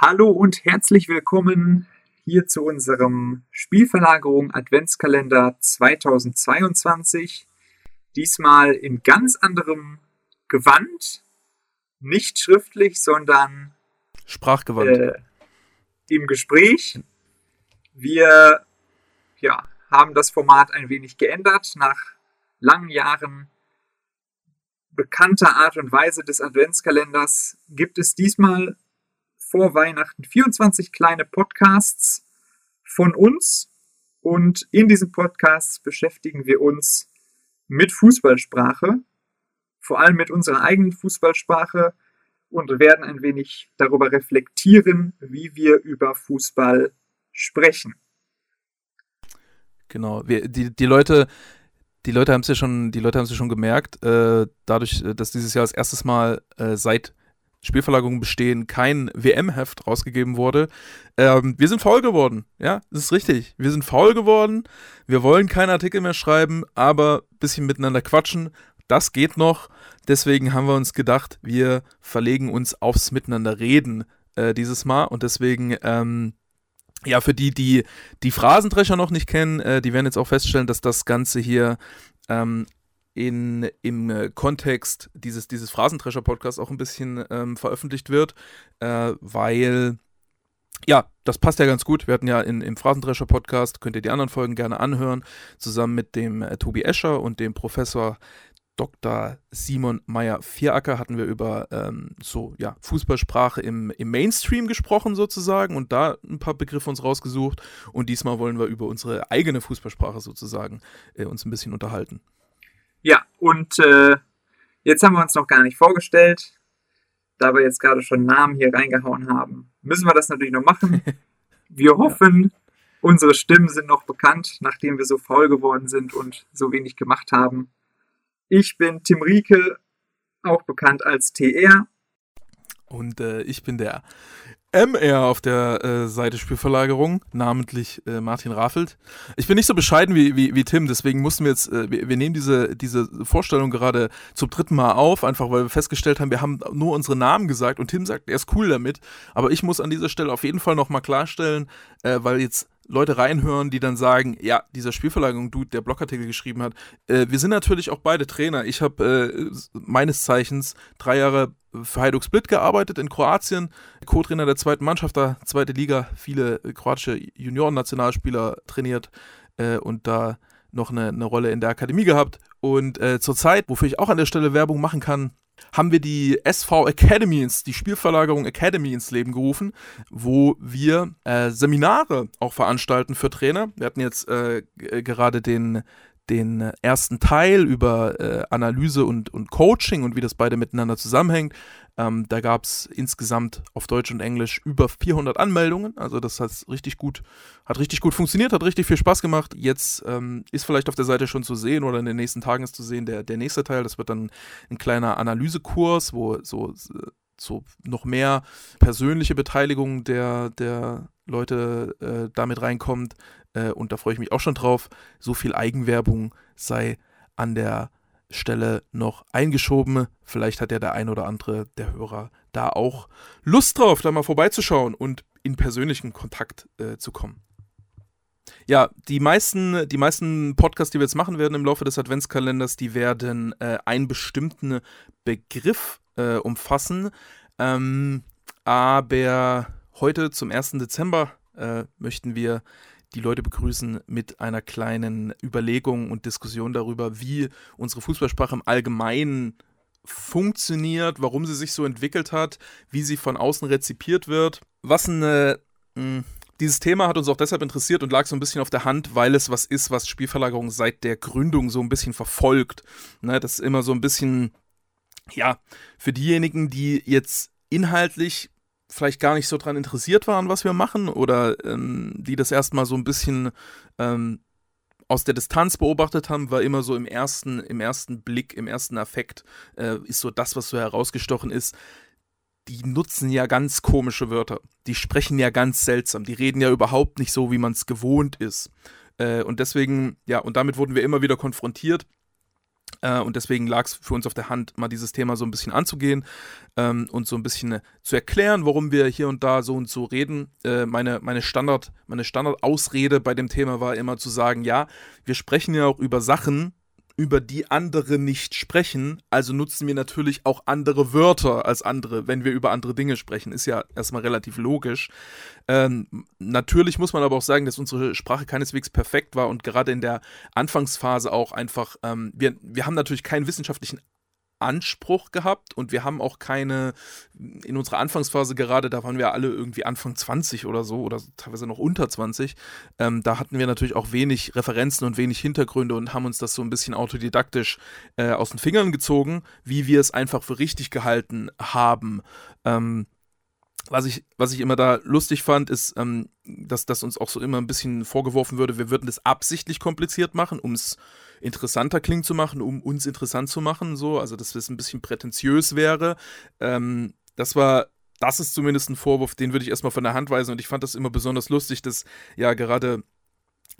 Hallo und herzlich willkommen hier zu unserem Spielverlagerung Adventskalender 2022. Diesmal in ganz anderem Gewand, nicht schriftlich, sondern Sprachgewandt. Äh, im Gespräch. Wir ja, haben das Format ein wenig geändert. Nach langen Jahren bekannter Art und Weise des Adventskalenders gibt es diesmal vor Weihnachten 24 kleine Podcasts von uns. Und in diesen Podcasts beschäftigen wir uns mit Fußballsprache, vor allem mit unserer eigenen Fußballsprache und werden ein wenig darüber reflektieren, wie wir über Fußball sprechen. Genau, wir, die, die Leute, die Leute haben es ja schon, die Leute haben es ja schon gemerkt, äh, dadurch, dass dieses Jahr das erste Mal äh, seit Spielverlagerungen bestehen kein WM-Heft rausgegeben wurde. Ähm, wir sind faul geworden, ja, das ist richtig. Wir sind faul geworden. Wir wollen keine Artikel mehr schreiben, aber ein bisschen miteinander quatschen. Das geht noch. Deswegen haben wir uns gedacht, wir verlegen uns aufs Miteinander reden äh, dieses Mal und deswegen ähm, ja, für die, die die Phrasendrescher noch nicht kennen, äh, die werden jetzt auch feststellen, dass das Ganze hier ähm, in, im äh, Kontext dieses, dieses Phrasendrescher-Podcasts auch ein bisschen ähm, veröffentlicht wird, äh, weil ja, das passt ja ganz gut. Wir hatten ja in, im Phrasendrescher-Podcast, könnt ihr die anderen Folgen gerne anhören, zusammen mit dem äh, Tobi Escher und dem Professor Dr. Simon Meyer-Vieracker hatten wir über ähm, so ja, Fußballsprache im, im Mainstream gesprochen sozusagen und da ein paar Begriffe uns rausgesucht. Und diesmal wollen wir über unsere eigene Fußballsprache sozusagen äh, uns ein bisschen unterhalten. Und äh, jetzt haben wir uns noch gar nicht vorgestellt. Da wir jetzt gerade schon Namen hier reingehauen haben, müssen wir das natürlich noch machen. Wir hoffen, ja. unsere Stimmen sind noch bekannt, nachdem wir so faul geworden sind und so wenig gemacht haben. Ich bin Tim Rieke, auch bekannt als TR. Und äh, ich bin der MR auf der äh, Seite Spielverlagerung, namentlich äh, Martin Raffelt. Ich bin nicht so bescheiden wie, wie, wie Tim, deswegen mussten wir jetzt, äh, wir, wir, nehmen diese, diese Vorstellung gerade zum dritten Mal auf, einfach weil wir festgestellt haben, wir haben nur unsere Namen gesagt und Tim sagt, er ist cool damit. Aber ich muss an dieser Stelle auf jeden Fall nochmal klarstellen, äh, weil jetzt Leute reinhören, die dann sagen, ja, dieser Spielverlagerung-Dude, der Blogartikel geschrieben hat, äh, wir sind natürlich auch beide Trainer. Ich habe äh, meines Zeichens drei Jahre für Hajduk Split gearbeitet in Kroatien, Co-Trainer der zweiten Mannschaft, da zweite Liga, viele kroatische Junioren-Nationalspieler trainiert äh, und da noch eine, eine, Rolle in der Akademie gehabt. Und äh, zurzeit, wofür ich auch an der Stelle Werbung machen kann, haben wir die SV Academy, die Spielverlagerung Academy ins Leben gerufen, wo wir äh, Seminare auch veranstalten für Trainer. Wir hatten jetzt äh, gerade den, den ersten Teil über äh, Analyse und, und Coaching und wie das beide miteinander zusammenhängt. Ähm, da gab es insgesamt auf Deutsch und Englisch über 400 Anmeldungen. Also das hat richtig gut, hat richtig gut funktioniert, hat richtig viel Spaß gemacht. Jetzt ähm, ist vielleicht auf der Seite schon zu sehen oder in den nächsten Tagen ist zu sehen der, der nächste Teil. Das wird dann ein kleiner Analysekurs, wo so, so noch mehr persönliche Beteiligung der, der Leute äh, damit reinkommt. Äh, und da freue ich mich auch schon drauf. So viel Eigenwerbung sei an der Stelle noch eingeschoben. Vielleicht hat ja der ein oder andere der Hörer da auch Lust drauf, da mal vorbeizuschauen und in persönlichen Kontakt äh, zu kommen. Ja, die meisten, die meisten Podcasts, die wir jetzt machen werden im Laufe des Adventskalenders, die werden äh, einen bestimmten Begriff äh, umfassen. Ähm, aber heute zum 1. Dezember äh, möchten wir die Leute begrüßen mit einer kleinen Überlegung und Diskussion darüber, wie unsere Fußballsprache im Allgemeinen funktioniert, warum sie sich so entwickelt hat, wie sie von außen rezipiert wird. Was eine. Hm, dieses Thema hat uns auch deshalb interessiert und lag so ein bisschen auf der Hand, weil es was ist, was Spielverlagerung seit der Gründung so ein bisschen verfolgt. Ne, das ist immer so ein bisschen, ja, für diejenigen, die jetzt inhaltlich vielleicht gar nicht so dran interessiert waren, was wir machen, oder ähm, die das erstmal so ein bisschen ähm, aus der Distanz beobachtet haben, war immer so im ersten, im ersten Blick, im ersten Affekt, äh, ist so das, was so herausgestochen ist. Die nutzen ja ganz komische Wörter. Die sprechen ja ganz seltsam. Die reden ja überhaupt nicht so, wie man es gewohnt ist. Äh, und deswegen, ja, und damit wurden wir immer wieder konfrontiert. Äh, und deswegen lag es für uns auf der Hand, mal dieses Thema so ein bisschen anzugehen ähm, und so ein bisschen äh, zu erklären, warum wir hier und da so und so reden. Äh, meine, meine Standard, meine Standardausrede bei dem Thema war immer zu sagen, ja, wir sprechen ja auch über Sachen, über die andere nicht sprechen, also nutzen wir natürlich auch andere Wörter als andere, wenn wir über andere Dinge sprechen. Ist ja erstmal relativ logisch. Ähm, natürlich muss man aber auch sagen, dass unsere Sprache keineswegs perfekt war und gerade in der Anfangsphase auch einfach, ähm, wir, wir haben natürlich keinen wissenschaftlichen Anspruch gehabt und wir haben auch keine, in unserer Anfangsphase gerade, da waren wir alle irgendwie Anfang 20 oder so oder teilweise noch unter 20, ähm, da hatten wir natürlich auch wenig Referenzen und wenig Hintergründe und haben uns das so ein bisschen autodidaktisch äh, aus den Fingern gezogen, wie wir es einfach für richtig gehalten haben. Ähm, was ich, was ich immer da lustig fand, ist, ähm, dass das uns auch so immer ein bisschen vorgeworfen würde, wir würden das absichtlich kompliziert machen, um es interessanter klingen zu machen, um uns interessant zu machen, so, also dass es ein bisschen prätentiös wäre. Ähm, das war das ist zumindest ein Vorwurf, den würde ich erstmal von der Hand weisen und ich fand das immer besonders lustig, dass ja gerade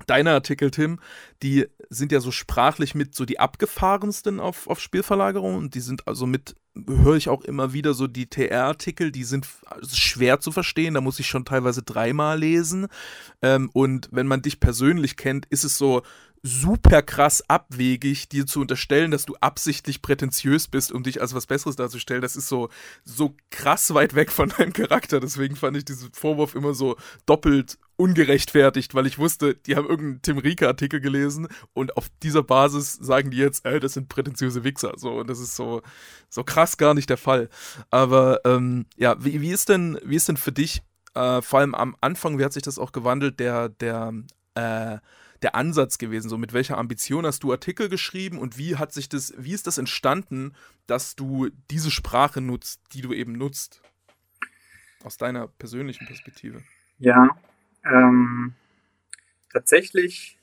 deine Artikel, Tim, die sind ja so sprachlich mit so die abgefahrensten auf, auf Spielverlagerung und die sind also mit, höre ich auch immer wieder so die TR-Artikel, die sind schwer zu verstehen, da muss ich schon teilweise dreimal lesen. Ähm, und wenn man dich persönlich kennt, ist es so, super krass abwegig, dir zu unterstellen, dass du absichtlich prätentiös bist, um dich als was Besseres darzustellen. Das ist so, so krass weit weg von deinem Charakter. Deswegen fand ich diesen Vorwurf immer so doppelt ungerechtfertigt, weil ich wusste, die haben irgendeinen Tim Rieker-Artikel gelesen und auf dieser Basis sagen die jetzt, ey, das sind prätentiöse Wichser. So, und das ist so, so krass gar nicht der Fall. Aber ähm, ja, wie, wie, ist denn, wie ist denn für dich, äh, vor allem am Anfang, wie hat sich das auch gewandelt, der, der, äh, der Ansatz gewesen? So mit welcher Ambition hast du Artikel geschrieben und wie hat sich das, wie ist das entstanden, dass du diese Sprache nutzt, die du eben nutzt? Aus deiner persönlichen Perspektive. Ja, ähm, tatsächlich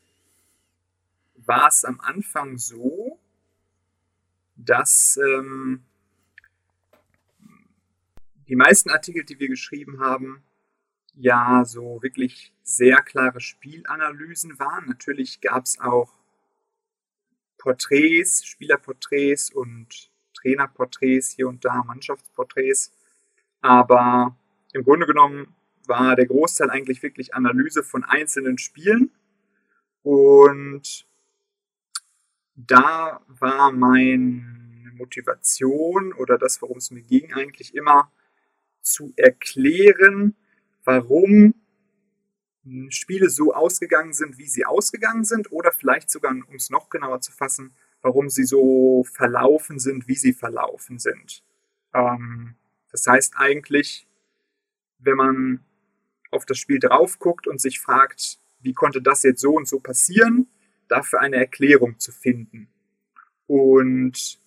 war es am Anfang so, dass ähm, die meisten Artikel, die wir geschrieben haben, ja so wirklich sehr klare Spielanalysen waren. Natürlich gab es auch Porträts, Spielerporträts und Trainerporträts hier und da, Mannschaftsporträts. Aber im Grunde genommen war der Großteil eigentlich wirklich Analyse von einzelnen Spielen. Und da war meine Motivation oder das, worum es mir ging, eigentlich immer zu erklären, warum hm, Spiele so ausgegangen sind, wie sie ausgegangen sind, oder vielleicht sogar, um es noch genauer zu fassen, warum sie so verlaufen sind, wie sie verlaufen sind. Ähm, das heißt eigentlich, wenn man auf das Spiel drauf guckt und sich fragt, wie konnte das jetzt so und so passieren, dafür eine Erklärung zu finden. Und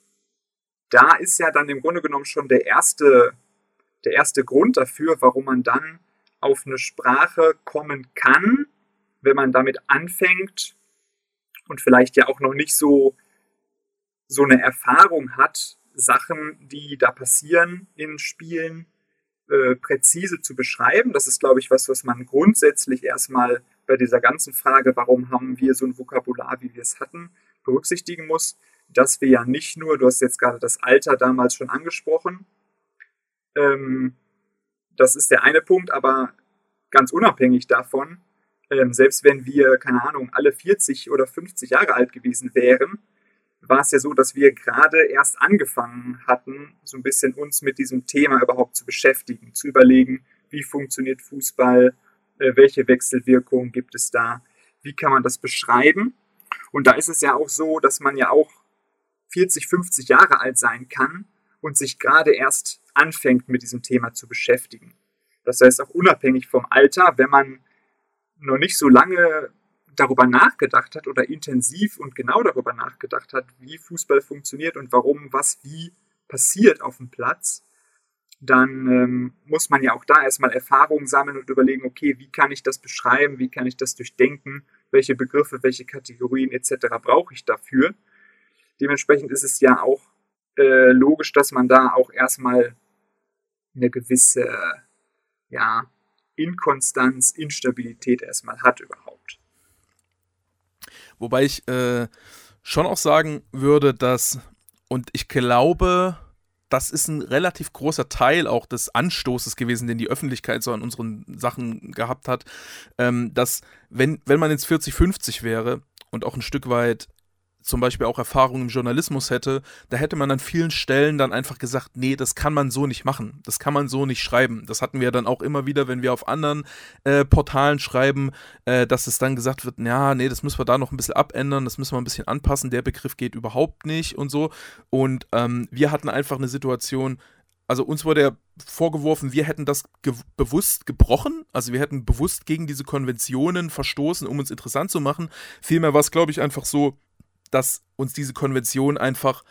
da ist ja dann im Grunde genommen schon der erste, der erste Grund dafür, warum man dann auf eine Sprache kommen kann, wenn man damit anfängt und vielleicht ja auch noch nicht so, so eine Erfahrung hat, Sachen, die da passieren in Spielen, äh, präzise zu beschreiben. Das ist, glaube ich, was, was man grundsätzlich erstmal bei dieser ganzen Frage, warum haben wir so ein Vokabular, wie wir es hatten, berücksichtigen muss, dass wir ja nicht nur, du hast jetzt gerade das Alter damals schon angesprochen, ähm, das ist der eine Punkt, aber ganz unabhängig davon, ähm, selbst wenn wir, keine Ahnung, alle 40 oder 50 Jahre alt gewesen wären, war es ja so, dass wir gerade erst angefangen hatten, so ein bisschen uns mit diesem Thema überhaupt zu beschäftigen, zu überlegen, wie funktioniert Fußball, äh, welche Wechselwirkungen gibt es da, wie kann man das beschreiben. Und da ist es ja auch so, dass man ja auch 40, 50 Jahre alt sein kann und sich gerade erst anfängt mit diesem Thema zu beschäftigen. Das heißt auch unabhängig vom Alter, wenn man noch nicht so lange darüber nachgedacht hat oder intensiv und genau darüber nachgedacht hat, wie Fußball funktioniert und warum was wie passiert auf dem Platz, dann ähm, muss man ja auch da erstmal Erfahrungen sammeln und überlegen, okay, wie kann ich das beschreiben, wie kann ich das durchdenken, welche Begriffe, welche Kategorien etc. brauche ich dafür. Dementsprechend ist es ja auch äh, logisch, dass man da auch erstmal eine gewisse ja, Inkonstanz, Instabilität erstmal hat überhaupt. Wobei ich äh, schon auch sagen würde, dass, und ich glaube, das ist ein relativ großer Teil auch des Anstoßes gewesen, den die Öffentlichkeit so an unseren Sachen gehabt hat, ähm, dass wenn, wenn man jetzt 40, 50 wäre und auch ein Stück weit zum Beispiel auch Erfahrung im Journalismus hätte, da hätte man an vielen Stellen dann einfach gesagt, nee, das kann man so nicht machen, das kann man so nicht schreiben. Das hatten wir dann auch immer wieder, wenn wir auf anderen äh, Portalen schreiben, äh, dass es dann gesagt wird, ja, nee, das müssen wir da noch ein bisschen abändern, das müssen wir ein bisschen anpassen, der Begriff geht überhaupt nicht und so. Und ähm, wir hatten einfach eine Situation, also uns wurde ja vorgeworfen, wir hätten das ge bewusst gebrochen, also wir hätten bewusst gegen diese Konventionen verstoßen, um uns interessant zu machen. Vielmehr war es, glaube ich, einfach so, dass uns diese Konventionen einfach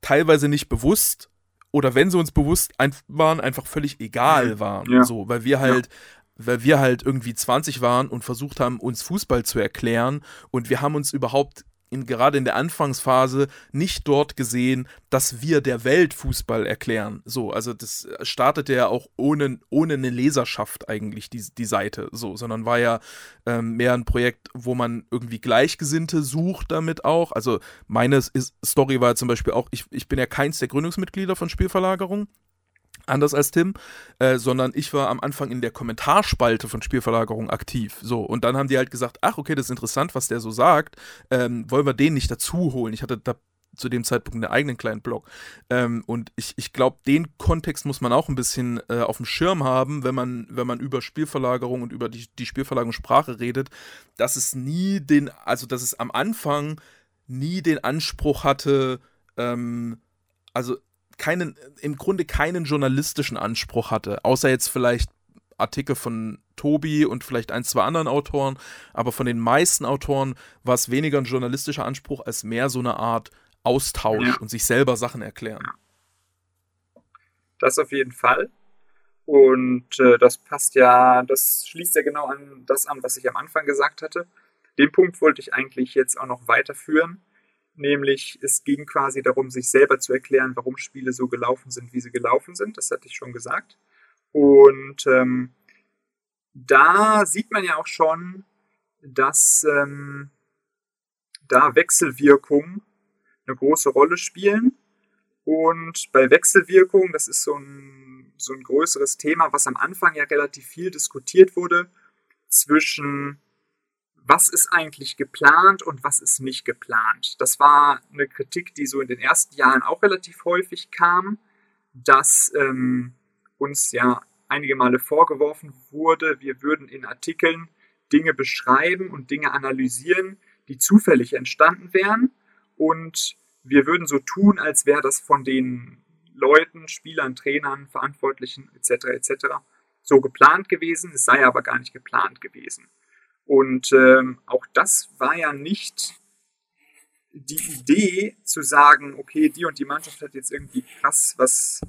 teilweise nicht bewusst oder wenn sie uns bewusst ein waren, einfach völlig egal mhm. waren. Ja. So, weil wir halt, ja. weil wir halt irgendwie 20 waren und versucht haben, uns Fußball zu erklären und wir haben uns überhaupt in, gerade in der Anfangsphase nicht dort gesehen, dass wir der Welt Fußball erklären. So, also das startete ja auch ohne, ohne eine Leserschaft eigentlich, die, die Seite, so, sondern war ja ähm, mehr ein Projekt, wo man irgendwie Gleichgesinnte sucht damit auch. Also meine Story war zum Beispiel auch, ich, ich bin ja keins der Gründungsmitglieder von Spielverlagerung anders als Tim, äh, sondern ich war am Anfang in der Kommentarspalte von Spielverlagerung aktiv. So, und dann haben die halt gesagt, ach, okay, das ist interessant, was der so sagt. Ähm, wollen wir den nicht dazu holen? Ich hatte da zu dem Zeitpunkt einen eigenen kleinen Blog. Ähm, und ich, ich glaube, den Kontext muss man auch ein bisschen äh, auf dem Schirm haben, wenn man, wenn man über Spielverlagerung und über die, die Spielverlagerungssprache redet, dass es nie den, also dass es am Anfang nie den Anspruch hatte, ähm, also keinen, im Grunde keinen journalistischen Anspruch hatte, außer jetzt vielleicht Artikel von Tobi und vielleicht ein, zwei anderen Autoren, aber von den meisten Autoren war es weniger ein journalistischer Anspruch als mehr so eine Art Austausch ja. und sich selber Sachen erklären. Das auf jeden Fall. Und äh, das passt ja, das schließt ja genau an das an, was ich am Anfang gesagt hatte. Den Punkt wollte ich eigentlich jetzt auch noch weiterführen nämlich es ging quasi darum, sich selber zu erklären, warum Spiele so gelaufen sind, wie sie gelaufen sind. Das hatte ich schon gesagt. Und ähm, da sieht man ja auch schon, dass ähm, da Wechselwirkungen eine große Rolle spielen. Und bei Wechselwirkungen, das ist so ein, so ein größeres Thema, was am Anfang ja relativ viel diskutiert wurde, zwischen was ist eigentlich geplant und was ist nicht geplant. Das war eine Kritik, die so in den ersten Jahren auch relativ häufig kam, dass ähm, uns ja einige Male vorgeworfen wurde, wir würden in Artikeln Dinge beschreiben und Dinge analysieren, die zufällig entstanden wären und wir würden so tun, als wäre das von den Leuten, Spielern, Trainern, Verantwortlichen etc. etc. so geplant gewesen, es sei aber gar nicht geplant gewesen. Und ähm, auch das war ja nicht die Idee zu sagen, okay, die und die Mannschaft hat jetzt irgendwie krass was,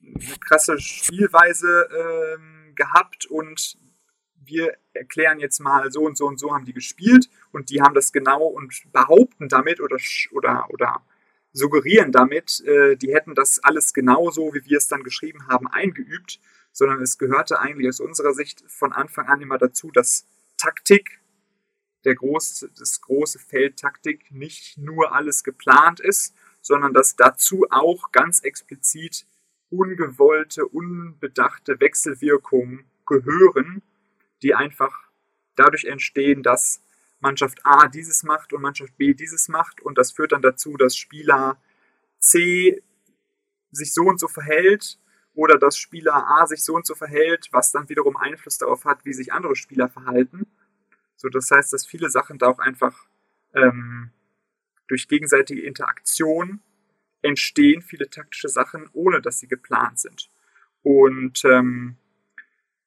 eine krasse Spielweise ähm, gehabt und wir erklären jetzt mal so und so und so haben die gespielt und die haben das genau und behaupten damit oder, oder, oder suggerieren damit, äh, die hätten das alles genauso, wie wir es dann geschrieben haben, eingeübt, sondern es gehörte eigentlich aus unserer Sicht von Anfang an immer dazu, dass Taktik, der große, das große Feld Taktik nicht nur alles geplant ist, sondern dass dazu auch ganz explizit ungewollte, unbedachte Wechselwirkungen gehören, die einfach dadurch entstehen, dass Mannschaft A dieses macht und Mannschaft B dieses macht. Und das führt dann dazu, dass Spieler C sich so und so verhält oder dass Spieler A sich so und so verhält, was dann wiederum Einfluss darauf hat, wie sich andere Spieler verhalten. So, das heißt, dass viele Sachen da auch einfach ähm, durch gegenseitige Interaktion entstehen, viele taktische Sachen, ohne dass sie geplant sind. Und ähm,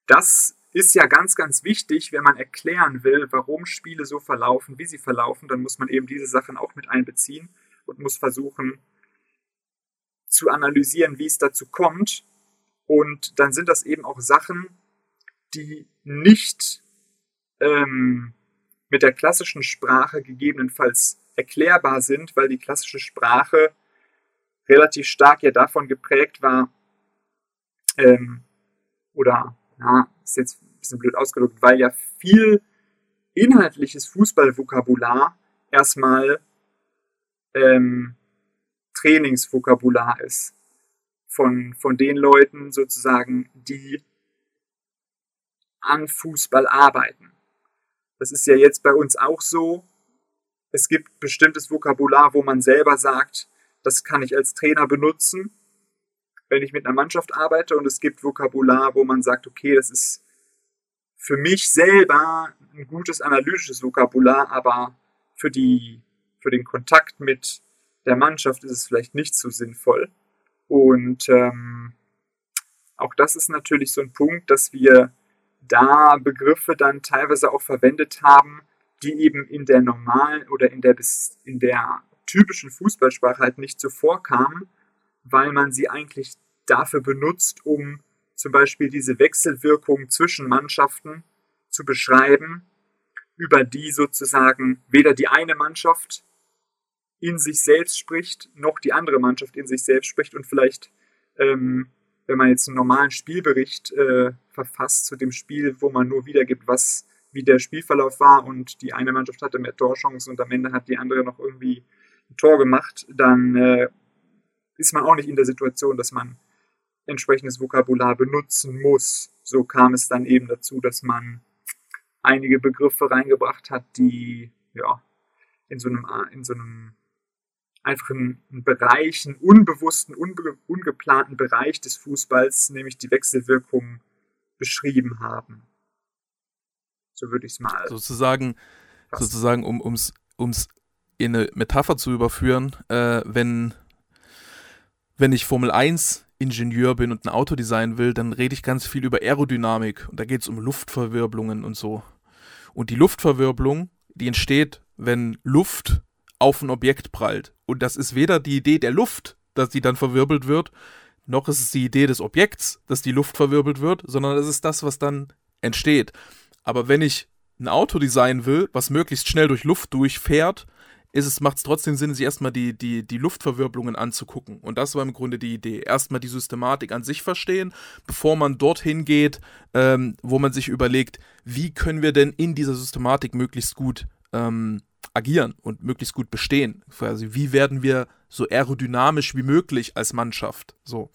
das ist ja ganz, ganz wichtig, wenn man erklären will, warum Spiele so verlaufen, wie sie verlaufen, dann muss man eben diese Sachen auch mit einbeziehen und muss versuchen zu analysieren, wie es dazu kommt und dann sind das eben auch Sachen, die nicht ähm, mit der klassischen Sprache gegebenenfalls erklärbar sind, weil die klassische Sprache relativ stark ja davon geprägt war, ähm, oder, na, ist jetzt ein bisschen blöd ausgedrückt, weil ja viel inhaltliches Fußballvokabular erstmal ähm, Trainingsvokabular ist. Von, von den Leuten sozusagen, die an Fußball arbeiten. Das ist ja jetzt bei uns auch so. Es gibt bestimmtes Vokabular, wo man selber sagt, das kann ich als Trainer benutzen, wenn ich mit einer Mannschaft arbeite. Und es gibt Vokabular, wo man sagt, okay, das ist für mich selber ein gutes analytisches Vokabular, aber für, die, für den Kontakt mit der Mannschaft ist es vielleicht nicht so sinnvoll. Und ähm, auch das ist natürlich so ein Punkt, dass wir da Begriffe dann teilweise auch verwendet haben, die eben in der normalen oder in der, in der typischen Fußballsprache halt nicht so vorkamen, weil man sie eigentlich dafür benutzt, um zum Beispiel diese Wechselwirkung zwischen Mannschaften zu beschreiben, über die sozusagen weder die eine Mannschaft in sich selbst spricht, noch die andere Mannschaft in sich selbst spricht und vielleicht ähm, wenn man jetzt einen normalen Spielbericht äh, verfasst zu dem Spiel, wo man nur wiedergibt, was wie der Spielverlauf war und die eine Mannschaft hatte mehr Torchancen und am Ende hat die andere noch irgendwie ein Tor gemacht, dann äh, ist man auch nicht in der Situation, dass man entsprechendes Vokabular benutzen muss. So kam es dann eben dazu, dass man einige Begriffe reingebracht hat, die ja in so einem, in so einem einfach einen, einen Bereich, einen unbewussten, unbe ungeplanten Bereich des Fußballs, nämlich die Wechselwirkung, beschrieben haben. So würde ich es mal. Sozusagen, sozusagen um es um's in eine Metapher zu überführen, äh, wenn, wenn ich Formel 1 Ingenieur bin und ein Auto designen will, dann rede ich ganz viel über Aerodynamik und da geht es um Luftverwirbelungen und so. Und die Luftverwirbelung, die entsteht, wenn Luft auf ein Objekt prallt. Und das ist weder die Idee der Luft, dass die dann verwirbelt wird, noch ist es die Idee des Objekts, dass die Luft verwirbelt wird, sondern es ist das, was dann entsteht. Aber wenn ich ein Auto designen will, was möglichst schnell durch Luft durchfährt, es, macht es trotzdem Sinn, sich erstmal die, die, die Luftverwirbelungen anzugucken. Und das war im Grunde die Idee. Erstmal die Systematik an sich verstehen, bevor man dorthin geht, ähm, wo man sich überlegt, wie können wir denn in dieser Systematik möglichst gut ähm, agieren und möglichst gut bestehen. Quasi, wie werden wir so aerodynamisch wie möglich als Mannschaft? So.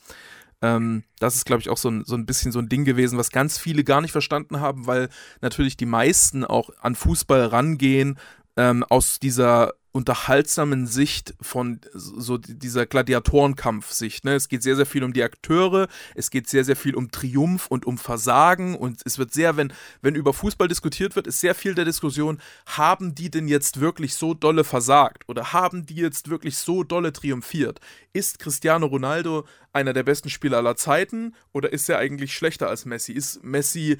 Ähm, das ist, glaube ich, auch so ein, so ein bisschen so ein Ding gewesen, was ganz viele gar nicht verstanden haben, weil natürlich die meisten auch an Fußball rangehen ähm, aus dieser unterhaltsamen Sicht von so dieser Gladiatorenkampfsicht. Ne? Es geht sehr, sehr viel um die Akteure, es geht sehr, sehr viel um Triumph und um Versagen und es wird sehr, wenn, wenn über Fußball diskutiert wird, ist sehr viel der Diskussion, haben die denn jetzt wirklich so dolle versagt oder haben die jetzt wirklich so dolle triumphiert? Ist Cristiano Ronaldo einer der besten Spieler aller Zeiten oder ist er eigentlich schlechter als Messi? Ist Messi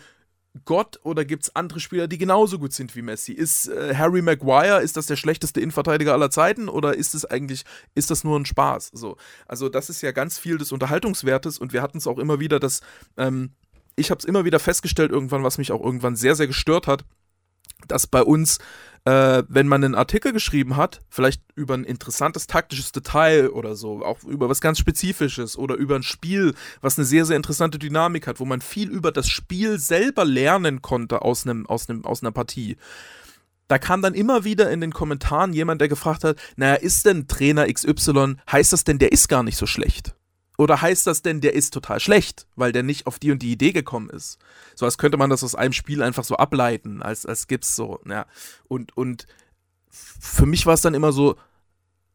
Gott oder gibt es andere Spieler, die genauso gut sind wie Messi? Ist äh, Harry Maguire, ist das der schlechteste Innenverteidiger aller Zeiten oder ist es eigentlich, ist das nur ein Spaß? So, also das ist ja ganz viel des Unterhaltungswertes und wir hatten es auch immer wieder, dass ähm, ich habe es immer wieder festgestellt irgendwann, was mich auch irgendwann sehr, sehr gestört hat, dass bei uns äh, wenn man einen Artikel geschrieben hat, vielleicht über ein interessantes taktisches Detail oder so, auch über was ganz Spezifisches oder über ein Spiel, was eine sehr, sehr interessante Dynamik hat, wo man viel über das Spiel selber lernen konnte aus, einem, aus, einem, aus einer Partie. Da kam dann immer wieder in den Kommentaren jemand, der gefragt hat, naja, ist denn Trainer XY, heißt das denn, der ist gar nicht so schlecht? Oder heißt das denn, der ist total schlecht, weil der nicht auf die und die Idee gekommen ist? So als könnte man das aus einem Spiel einfach so ableiten, als, als gibt's so, ja. Und, und für mich war es dann immer so,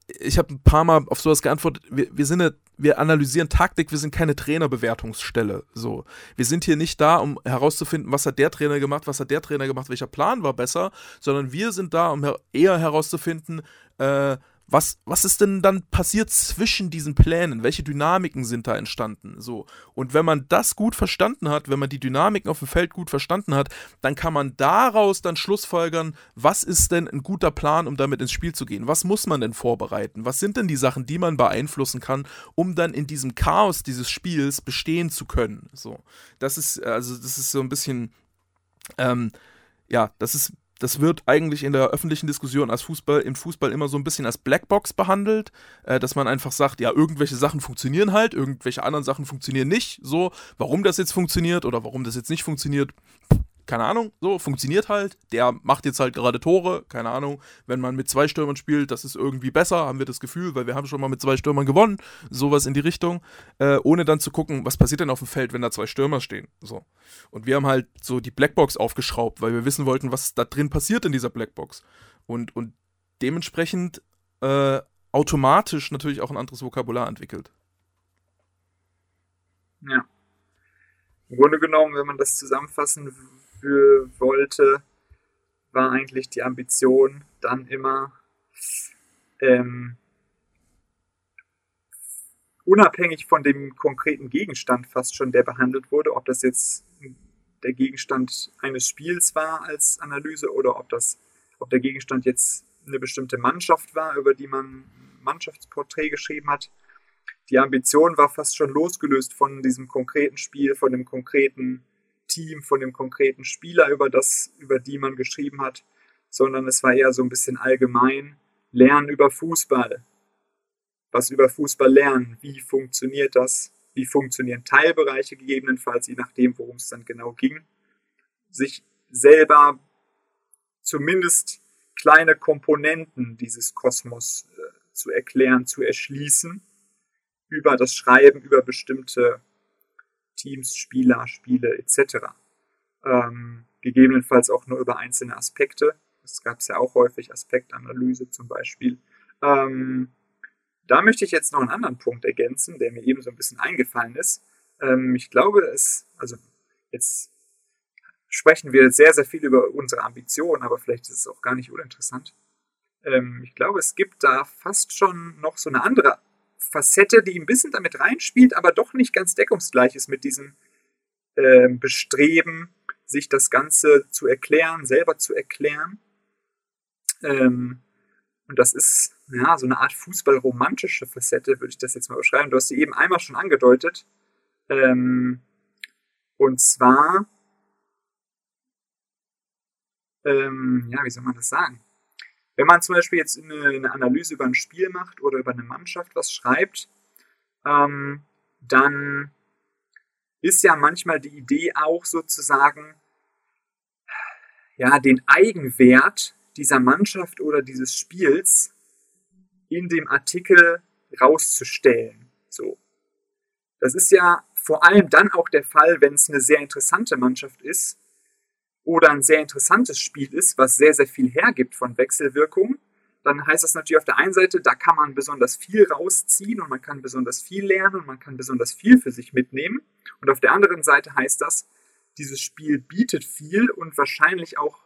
ich habe ein paar Mal auf sowas geantwortet, wir, wir sind eine, wir analysieren Taktik, wir sind keine Trainerbewertungsstelle. So. Wir sind hier nicht da, um herauszufinden, was hat der Trainer gemacht, was hat der Trainer gemacht, welcher Plan war besser, sondern wir sind da, um eher herauszufinden, äh, was, was ist denn dann passiert zwischen diesen Plänen? Welche Dynamiken sind da entstanden? So. Und wenn man das gut verstanden hat, wenn man die Dynamiken auf dem Feld gut verstanden hat, dann kann man daraus dann schlussfolgern, was ist denn ein guter Plan, um damit ins Spiel zu gehen? Was muss man denn vorbereiten? Was sind denn die Sachen, die man beeinflussen kann, um dann in diesem Chaos dieses Spiels bestehen zu können? So. Das ist, also, das ist so ein bisschen, ähm, ja, das ist das wird eigentlich in der öffentlichen Diskussion als Fußball, im Fußball immer so ein bisschen als Blackbox behandelt, äh, dass man einfach sagt, ja, irgendwelche Sachen funktionieren halt, irgendwelche anderen Sachen funktionieren nicht. So, warum das jetzt funktioniert oder warum das jetzt nicht funktioniert, keine Ahnung, so, funktioniert halt. Der macht jetzt halt gerade Tore, keine Ahnung. Wenn man mit zwei Stürmern spielt, das ist irgendwie besser, haben wir das Gefühl, weil wir haben schon mal mit zwei Stürmern gewonnen, sowas in die Richtung, äh, ohne dann zu gucken, was passiert denn auf dem Feld, wenn da zwei Stürmer stehen. So. Und wir haben halt so die Blackbox aufgeschraubt, weil wir wissen wollten, was da drin passiert in dieser Blackbox. Und, und dementsprechend äh, automatisch natürlich auch ein anderes Vokabular entwickelt. Ja. Im Grunde genommen, wenn man das zusammenfassen wollte, war eigentlich die Ambition dann immer ähm, unabhängig von dem konkreten Gegenstand fast schon, der behandelt wurde, ob das jetzt der Gegenstand eines Spiels war als Analyse oder ob das, ob der Gegenstand jetzt eine bestimmte Mannschaft war, über die man Mannschaftsporträt geschrieben hat. Die Ambition war fast schon losgelöst von diesem konkreten Spiel, von dem konkreten Team, von dem konkreten Spieler, über das, über die man geschrieben hat, sondern es war eher so ein bisschen allgemein. Lernen über Fußball. Was über Fußball lernen? Wie funktioniert das? Wie funktionieren Teilbereiche gegebenenfalls, je nachdem, worum es dann genau ging? Sich selber zumindest kleine Komponenten dieses Kosmos äh, zu erklären, zu erschließen, über das Schreiben, über bestimmte Teams, Spieler, Spiele etc. Ähm, gegebenenfalls auch nur über einzelne Aspekte. Das gab es ja auch häufig, Aspektanalyse zum Beispiel. Ähm, da möchte ich jetzt noch einen anderen Punkt ergänzen, der mir eben so ein bisschen eingefallen ist. Ähm, ich glaube, es, also jetzt sprechen wir sehr, sehr viel über unsere Ambitionen, aber vielleicht ist es auch gar nicht uninteressant. Ähm, ich glaube, es gibt da fast schon noch so eine andere Facette, die ein bisschen damit reinspielt, aber doch nicht ganz deckungsgleich ist mit diesem äh, Bestreben, sich das Ganze zu erklären, selber zu erklären. Ähm, und das ist ja so eine Art fußballromantische Facette, würde ich das jetzt mal beschreiben. Du hast sie eben einmal schon angedeutet. Ähm, und zwar, ähm, ja, wie soll man das sagen? Wenn man zum Beispiel jetzt eine, eine Analyse über ein Spiel macht oder über eine Mannschaft was schreibt, ähm, dann ist ja manchmal die Idee auch sozusagen, ja, den Eigenwert dieser Mannschaft oder dieses Spiels in dem Artikel rauszustellen. So. Das ist ja vor allem dann auch der Fall, wenn es eine sehr interessante Mannschaft ist, oder ein sehr interessantes Spiel ist, was sehr, sehr viel hergibt von Wechselwirkungen, dann heißt das natürlich auf der einen Seite, da kann man besonders viel rausziehen und man kann besonders viel lernen und man kann besonders viel für sich mitnehmen. Und auf der anderen Seite heißt das, dieses Spiel bietet viel und wahrscheinlich auch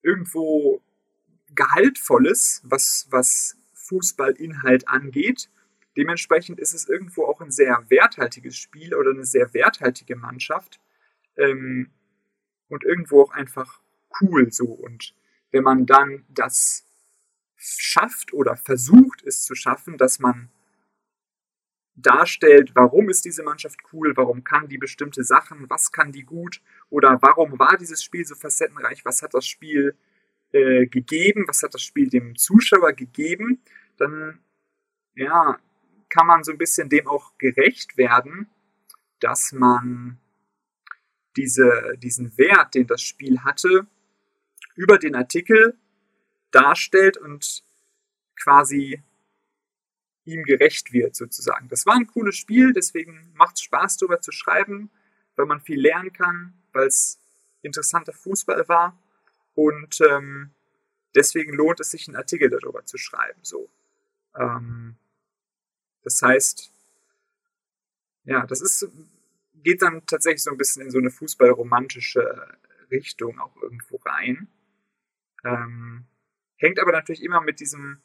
irgendwo Gehaltvolles, was, was Fußballinhalt angeht. Dementsprechend ist es irgendwo auch ein sehr werthaltiges Spiel oder eine sehr werthaltige Mannschaft. Ähm, und irgendwo auch einfach cool so. Und wenn man dann das schafft oder versucht es zu schaffen, dass man darstellt, warum ist diese Mannschaft cool, warum kann die bestimmte Sachen, was kann die gut oder warum war dieses Spiel so facettenreich, was hat das Spiel äh, gegeben, was hat das Spiel dem Zuschauer gegeben, dann ja, kann man so ein bisschen dem auch gerecht werden, dass man diese, diesen Wert, den das Spiel hatte, über den Artikel darstellt und quasi ihm gerecht wird, sozusagen. Das war ein cooles Spiel, deswegen macht es Spaß, darüber zu schreiben, weil man viel lernen kann, weil es interessanter Fußball war und ähm, deswegen lohnt es sich, einen Artikel darüber zu schreiben. So. Ähm, das heißt, ja, das ist geht dann tatsächlich so ein bisschen in so eine fußballromantische Richtung auch irgendwo rein. Ähm, hängt aber natürlich immer mit diesem,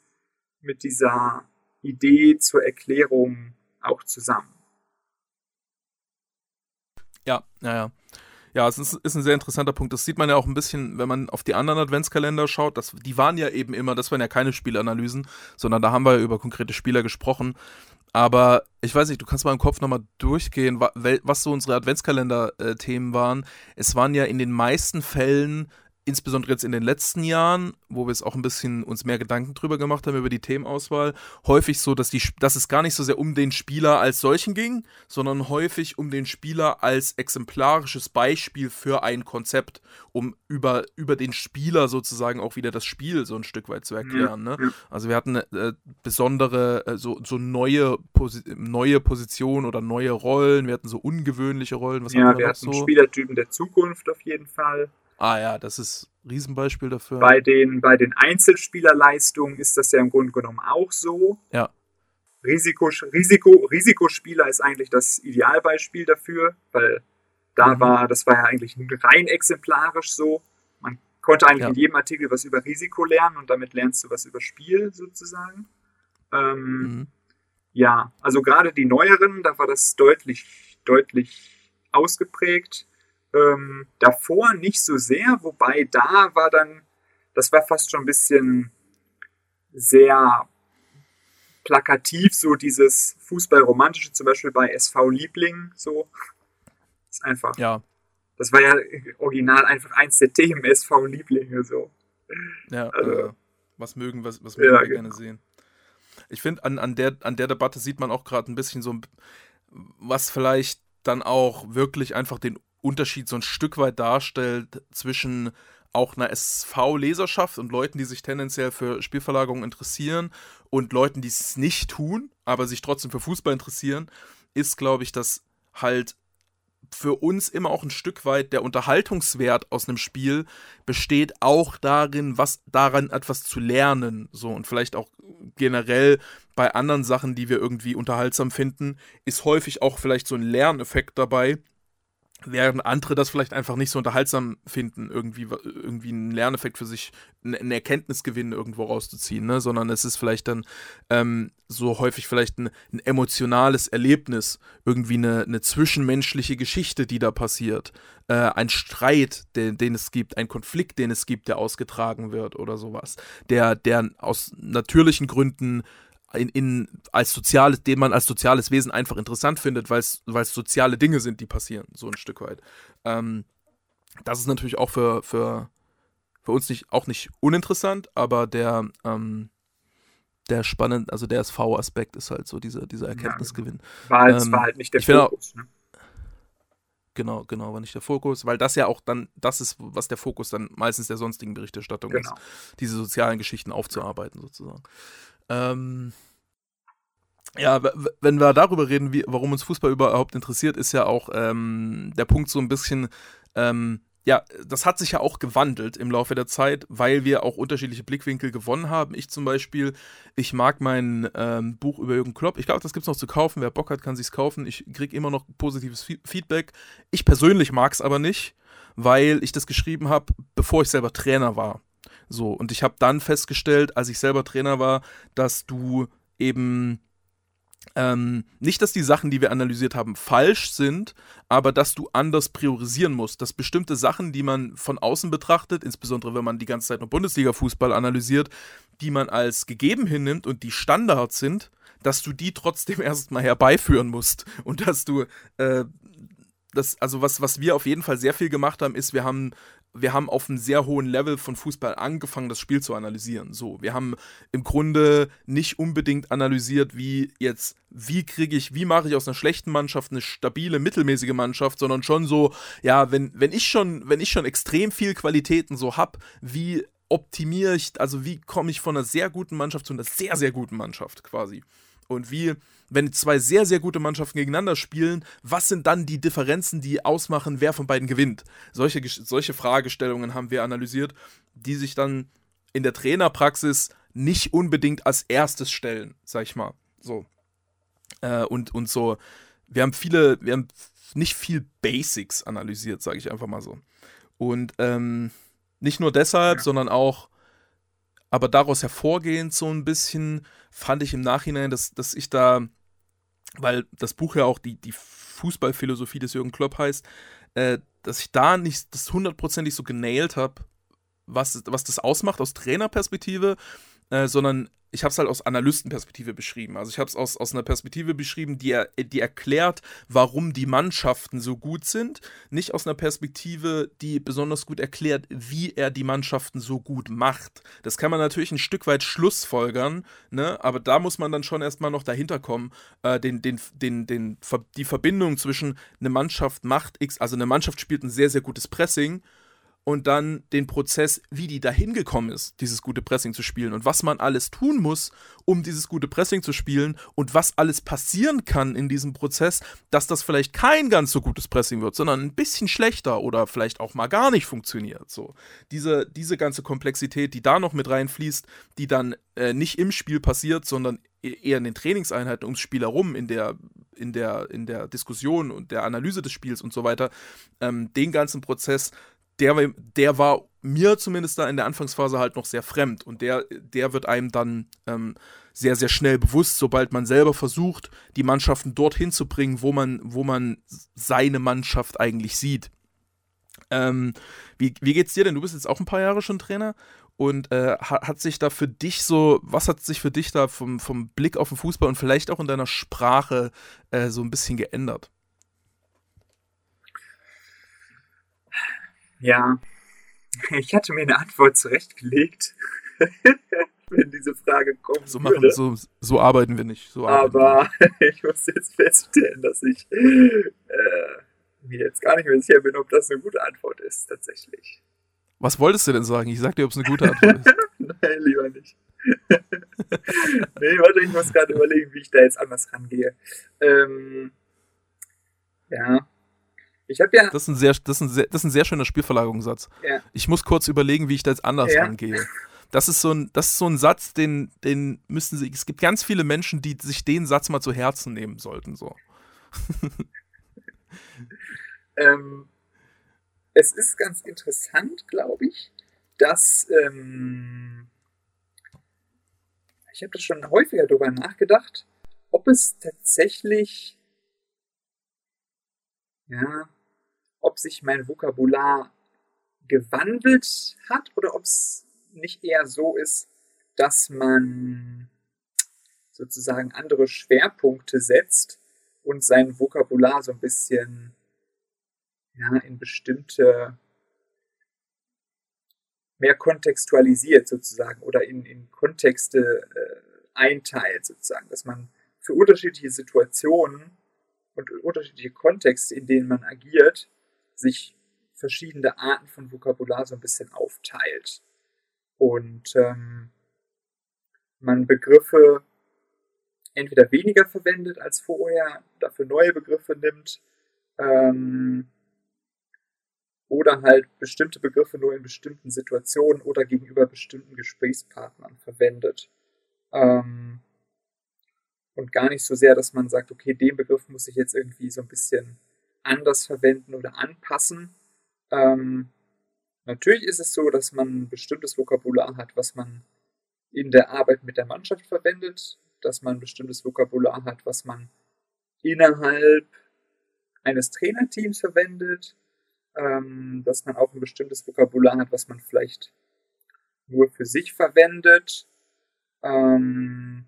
mit dieser Idee zur Erklärung auch zusammen. Ja, ja, ja. Ja, es ist, ist, ein sehr interessanter Punkt. Das sieht man ja auch ein bisschen, wenn man auf die anderen Adventskalender schaut. Das, die waren ja eben immer, das waren ja keine Spielanalysen, sondern da haben wir ja über konkrete Spieler gesprochen. Aber ich weiß nicht, du kannst mal im Kopf nochmal durchgehen, was so unsere Adventskalender-Themen waren. Es waren ja in den meisten Fällen insbesondere jetzt in den letzten Jahren, wo wir es auch ein bisschen uns mehr Gedanken drüber gemacht haben über die Themenauswahl, häufig so, dass, die, dass es gar nicht so sehr um den Spieler als solchen ging, sondern häufig um den Spieler als exemplarisches Beispiel für ein Konzept, um über, über den Spieler sozusagen auch wieder das Spiel so ein Stück weit zu erklären. Ne? Also wir hatten äh, besondere, äh, so, so neue, Posi neue Positionen oder neue Rollen, wir hatten so ungewöhnliche Rollen. Was ja, wir, wir hatten so? Spielertypen der Zukunft auf jeden Fall. Ah ja, das ist ein Riesenbeispiel dafür. Bei den, bei den Einzelspielerleistungen ist das ja im Grunde genommen auch so. Ja. Risiko, Risiko, Risikospieler ist eigentlich das Idealbeispiel dafür, weil da mhm. war, das war ja eigentlich rein exemplarisch so. Man konnte eigentlich ja. in jedem Artikel was über Risiko lernen und damit lernst du was über Spiel sozusagen. Ähm, mhm. Ja, also gerade die neueren, da war das deutlich, deutlich ausgeprägt. Ähm, davor nicht so sehr, wobei da war dann, das war fast schon ein bisschen sehr plakativ, so dieses Fußballromantische, zum Beispiel bei SV Liebling, so. Ist einfach. Ja. Das war ja original einfach eins der Themen SV Lieblinge, so. Ja, also, äh, was mögen, was, was mögen ja, wir genau. gerne sehen. Ich finde, an, an, der, an der Debatte sieht man auch gerade ein bisschen so, was vielleicht dann auch wirklich einfach den Unterschied so ein Stück weit darstellt zwischen auch einer SV-Leserschaft und Leuten, die sich tendenziell für Spielverlagerung interessieren und Leuten, die es nicht tun, aber sich trotzdem für Fußball interessieren, ist, glaube ich, dass halt für uns immer auch ein Stück weit der Unterhaltungswert aus einem Spiel besteht auch darin, was daran etwas zu lernen, so. Und vielleicht auch generell bei anderen Sachen, die wir irgendwie unterhaltsam finden, ist häufig auch vielleicht so ein Lerneffekt dabei, während andere das vielleicht einfach nicht so unterhaltsam finden, irgendwie, irgendwie einen Lerneffekt für sich, einen Erkenntnisgewinn irgendwo rauszuziehen, ne? sondern es ist vielleicht dann ähm, so häufig vielleicht ein, ein, emotionales Erlebnis, irgendwie eine, eine, zwischenmenschliche Geschichte, die da passiert, äh, ein Streit, den, den es gibt, ein Konflikt, den es gibt, der ausgetragen wird oder sowas, der, der aus natürlichen Gründen in, in, als soziales, den man als soziales Wesen einfach interessant findet, weil es soziale Dinge sind, die passieren, so ein Stück weit. Ähm, das ist natürlich auch für, für, für uns nicht, auch nicht uninteressant, aber der, ähm, der spannend, also der SV-Aspekt ist halt so dieser, dieser Erkenntnisgewinn. War, halt, ähm, war halt nicht der Fokus, auch, ne? Genau, genau, war nicht der Fokus, weil das ja auch dann, das ist, was der Fokus dann meistens der sonstigen Berichterstattung genau. ist, diese sozialen Geschichten aufzuarbeiten sozusagen. Ähm, ja, wenn wir darüber reden, wie, warum uns Fußball überhaupt interessiert, ist ja auch ähm, der Punkt so ein bisschen, ähm, ja, das hat sich ja auch gewandelt im Laufe der Zeit, weil wir auch unterschiedliche Blickwinkel gewonnen haben. Ich zum Beispiel, ich mag mein ähm, Buch über Jürgen Klopp. Ich glaube, das gibt es noch zu kaufen. Wer Bock hat, kann sich kaufen. Ich kriege immer noch positives Feedback. Ich persönlich mag es aber nicht, weil ich das geschrieben habe, bevor ich selber Trainer war. So, und ich habe dann festgestellt, als ich selber Trainer war, dass du eben ähm, nicht, dass die Sachen, die wir analysiert haben, falsch sind, aber dass du anders priorisieren musst. Dass bestimmte Sachen, die man von außen betrachtet, insbesondere wenn man die ganze Zeit nur Bundesliga-Fußball analysiert, die man als gegeben hinnimmt und die Standards sind, dass du die trotzdem erstmal herbeiführen musst. Und dass du, äh, das, also was, was wir auf jeden Fall sehr viel gemacht haben, ist, wir haben wir haben auf einem sehr hohen Level von Fußball angefangen, das Spiel zu analysieren. So, wir haben im Grunde nicht unbedingt analysiert, wie jetzt, wie kriege ich, wie mache ich aus einer schlechten Mannschaft eine stabile, mittelmäßige Mannschaft, sondern schon so, ja, wenn, wenn ich schon, wenn ich schon extrem viel Qualitäten so habe, wie optimiere ich, also wie komme ich von einer sehr guten Mannschaft zu einer sehr, sehr guten Mannschaft quasi. Und wie, wenn zwei sehr, sehr gute Mannschaften gegeneinander spielen, was sind dann die Differenzen, die ausmachen, wer von beiden gewinnt? Solche, solche Fragestellungen haben wir analysiert, die sich dann in der Trainerpraxis nicht unbedingt als erstes stellen, sag ich mal. So. Äh, und, und so, wir haben viele, wir haben nicht viel Basics analysiert, sage ich einfach mal so. Und ähm, nicht nur deshalb, ja. sondern auch, aber daraus hervorgehend so ein bisschen fand ich im Nachhinein, dass, dass ich da, weil das Buch ja auch die, die Fußballphilosophie des Jürgen Klopp heißt, äh, dass ich da nicht das hundertprozentig so genailt habe, was, was das ausmacht aus Trainerperspektive äh, sondern ich habe es halt aus Analystenperspektive beschrieben. Also ich habe es aus, aus einer Perspektive beschrieben, die, er, die erklärt, warum die Mannschaften so gut sind. Nicht aus einer Perspektive, die besonders gut erklärt, wie er die Mannschaften so gut macht. Das kann man natürlich ein Stück weit schlussfolgern, ne? aber da muss man dann schon erstmal noch dahinter kommen, äh, den, den, den, den, die Verbindung zwischen eine Mannschaft macht X, also eine Mannschaft spielt ein sehr, sehr gutes Pressing und dann den Prozess, wie die dahin gekommen ist, dieses gute Pressing zu spielen und was man alles tun muss, um dieses gute Pressing zu spielen und was alles passieren kann in diesem Prozess, dass das vielleicht kein ganz so gutes Pressing wird, sondern ein bisschen schlechter oder vielleicht auch mal gar nicht funktioniert. So diese diese ganze Komplexität, die da noch mit reinfließt, die dann äh, nicht im Spiel passiert, sondern e-, eher in den Trainingseinheiten ums Spiel herum, in der in der in der Diskussion und der Analyse des Spiels und so weiter, ähm, den ganzen Prozess der, der war mir zumindest da in der Anfangsphase halt noch sehr fremd und der, der wird einem dann ähm, sehr, sehr schnell bewusst, sobald man selber versucht, die Mannschaften dorthin zu bringen, wo man, wo man seine Mannschaft eigentlich sieht. Ähm, wie, wie geht's dir denn? Du bist jetzt auch ein paar Jahre schon Trainer und äh, hat, sich da für dich so, was hat sich für dich da vom, vom Blick auf den Fußball und vielleicht auch in deiner Sprache äh, so ein bisschen geändert? Ja, ich hatte mir eine Antwort zurechtgelegt, wenn diese Frage kommt. So, machen, so, so arbeiten wir nicht. So Aber ich muss jetzt feststellen, dass ich äh, mir jetzt gar nicht mehr sicher bin, ob das eine gute Antwort ist, tatsächlich. Was wolltest du denn sagen? Ich sag dir, ob es eine gute Antwort ist. Nein, lieber nicht. nee, warte, ich muss gerade überlegen, wie ich da jetzt anders rangehe. Ähm, ja, ich habe ja. Das ist, ein sehr, das, ist ein sehr, das ist ein sehr schöner Spielverlagerungssatz. Ja. Ich muss kurz überlegen, wie ich da jetzt anders ja. rangehe. Das ist, so ein, das ist so ein Satz, den, den müssen sie. Es gibt ganz viele Menschen, die sich den Satz mal zu Herzen nehmen sollten. So. ähm, es ist ganz interessant, glaube ich, dass. Ähm, ich habe das schon häufiger darüber nachgedacht, ob es tatsächlich ja, ob sich mein Vokabular gewandelt hat oder ob es nicht eher so ist, dass man sozusagen andere Schwerpunkte setzt und sein Vokabular so ein bisschen ja, in bestimmte mehr kontextualisiert sozusagen oder in, in Kontexte äh, einteilt sozusagen, dass man für unterschiedliche Situationen und unterschiedliche Kontexte, in denen man agiert, sich verschiedene Arten von Vokabular so ein bisschen aufteilt. Und ähm, man Begriffe entweder weniger verwendet als vorher, dafür neue Begriffe nimmt, ähm, oder halt bestimmte Begriffe nur in bestimmten Situationen oder gegenüber bestimmten Gesprächspartnern verwendet. Ähm, und gar nicht so sehr, dass man sagt, okay, den Begriff muss ich jetzt irgendwie so ein bisschen anders verwenden oder anpassen. Ähm, natürlich ist es so, dass man ein bestimmtes Vokabular hat, was man in der Arbeit mit der Mannschaft verwendet, dass man ein bestimmtes Vokabular hat, was man innerhalb eines Trainerteams verwendet, ähm, dass man auch ein bestimmtes Vokabular hat, was man vielleicht nur für sich verwendet. Ähm,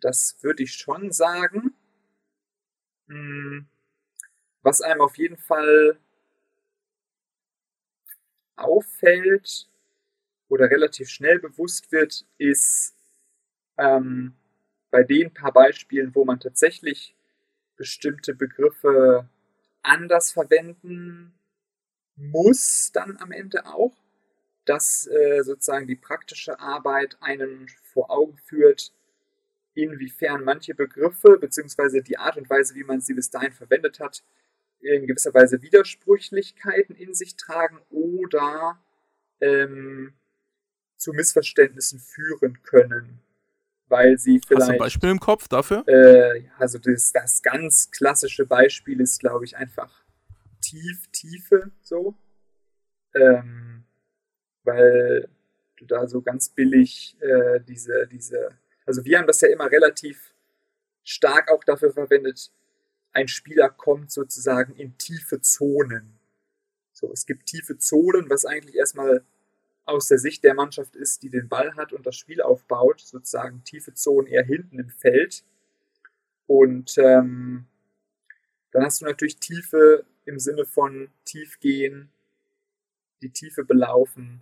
das würde ich schon sagen. Hm, was einem auf jeden Fall auffällt oder relativ schnell bewusst wird, ist ähm, bei den paar Beispielen, wo man tatsächlich bestimmte Begriffe anders verwenden muss, dann am Ende auch, dass äh, sozusagen die praktische Arbeit einen vor Augen führt, inwiefern manche Begriffe bzw. die Art und Weise, wie man sie bis dahin verwendet hat, in gewisser Weise Widersprüchlichkeiten in sich tragen oder ähm, zu Missverständnissen führen können, weil sie vielleicht. Hast du ein Beispiel im Kopf dafür? Äh, also das, das ganz klassische Beispiel ist, glaube ich, einfach tief, Tiefe so. Ähm, weil du da so ganz billig äh, diese, diese also wir haben das ja immer relativ stark auch dafür verwendet, ein Spieler kommt sozusagen in tiefe Zonen. So, es gibt tiefe Zonen, was eigentlich erstmal aus der Sicht der Mannschaft ist, die den Ball hat und das Spiel aufbaut, sozusagen tiefe Zonen eher hinten im Feld. Und ähm, dann hast du natürlich Tiefe im Sinne von tief gehen, die Tiefe belaufen,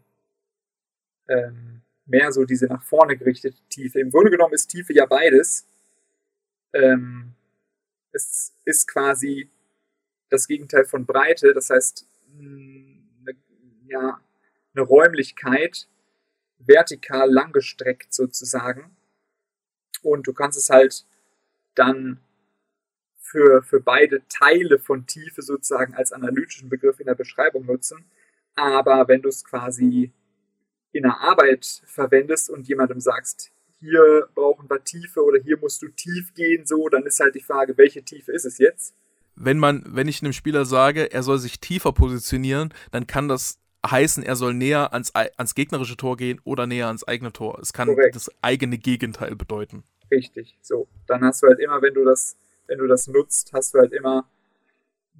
ähm, mehr so diese nach vorne gerichtete Tiefe. Im Grunde genommen ist Tiefe ja beides. Ähm, es ist quasi das Gegenteil von Breite, das heißt, eine, ja, eine Räumlichkeit vertikal langgestreckt sozusagen. Und du kannst es halt dann für, für beide Teile von Tiefe sozusagen als analytischen Begriff in der Beschreibung nutzen. Aber wenn du es quasi in der Arbeit verwendest und jemandem sagst, hier brauchen wir Tiefe oder hier musst du tief gehen, so, dann ist halt die Frage, welche Tiefe ist es jetzt? Wenn man, wenn ich einem Spieler sage, er soll sich tiefer positionieren, dann kann das heißen, er soll näher ans, ans gegnerische Tor gehen oder näher ans eigene Tor. Es kann Korrekt. das eigene Gegenteil bedeuten. Richtig, so. Dann hast du halt immer, wenn du das, wenn du das nutzt, hast du halt immer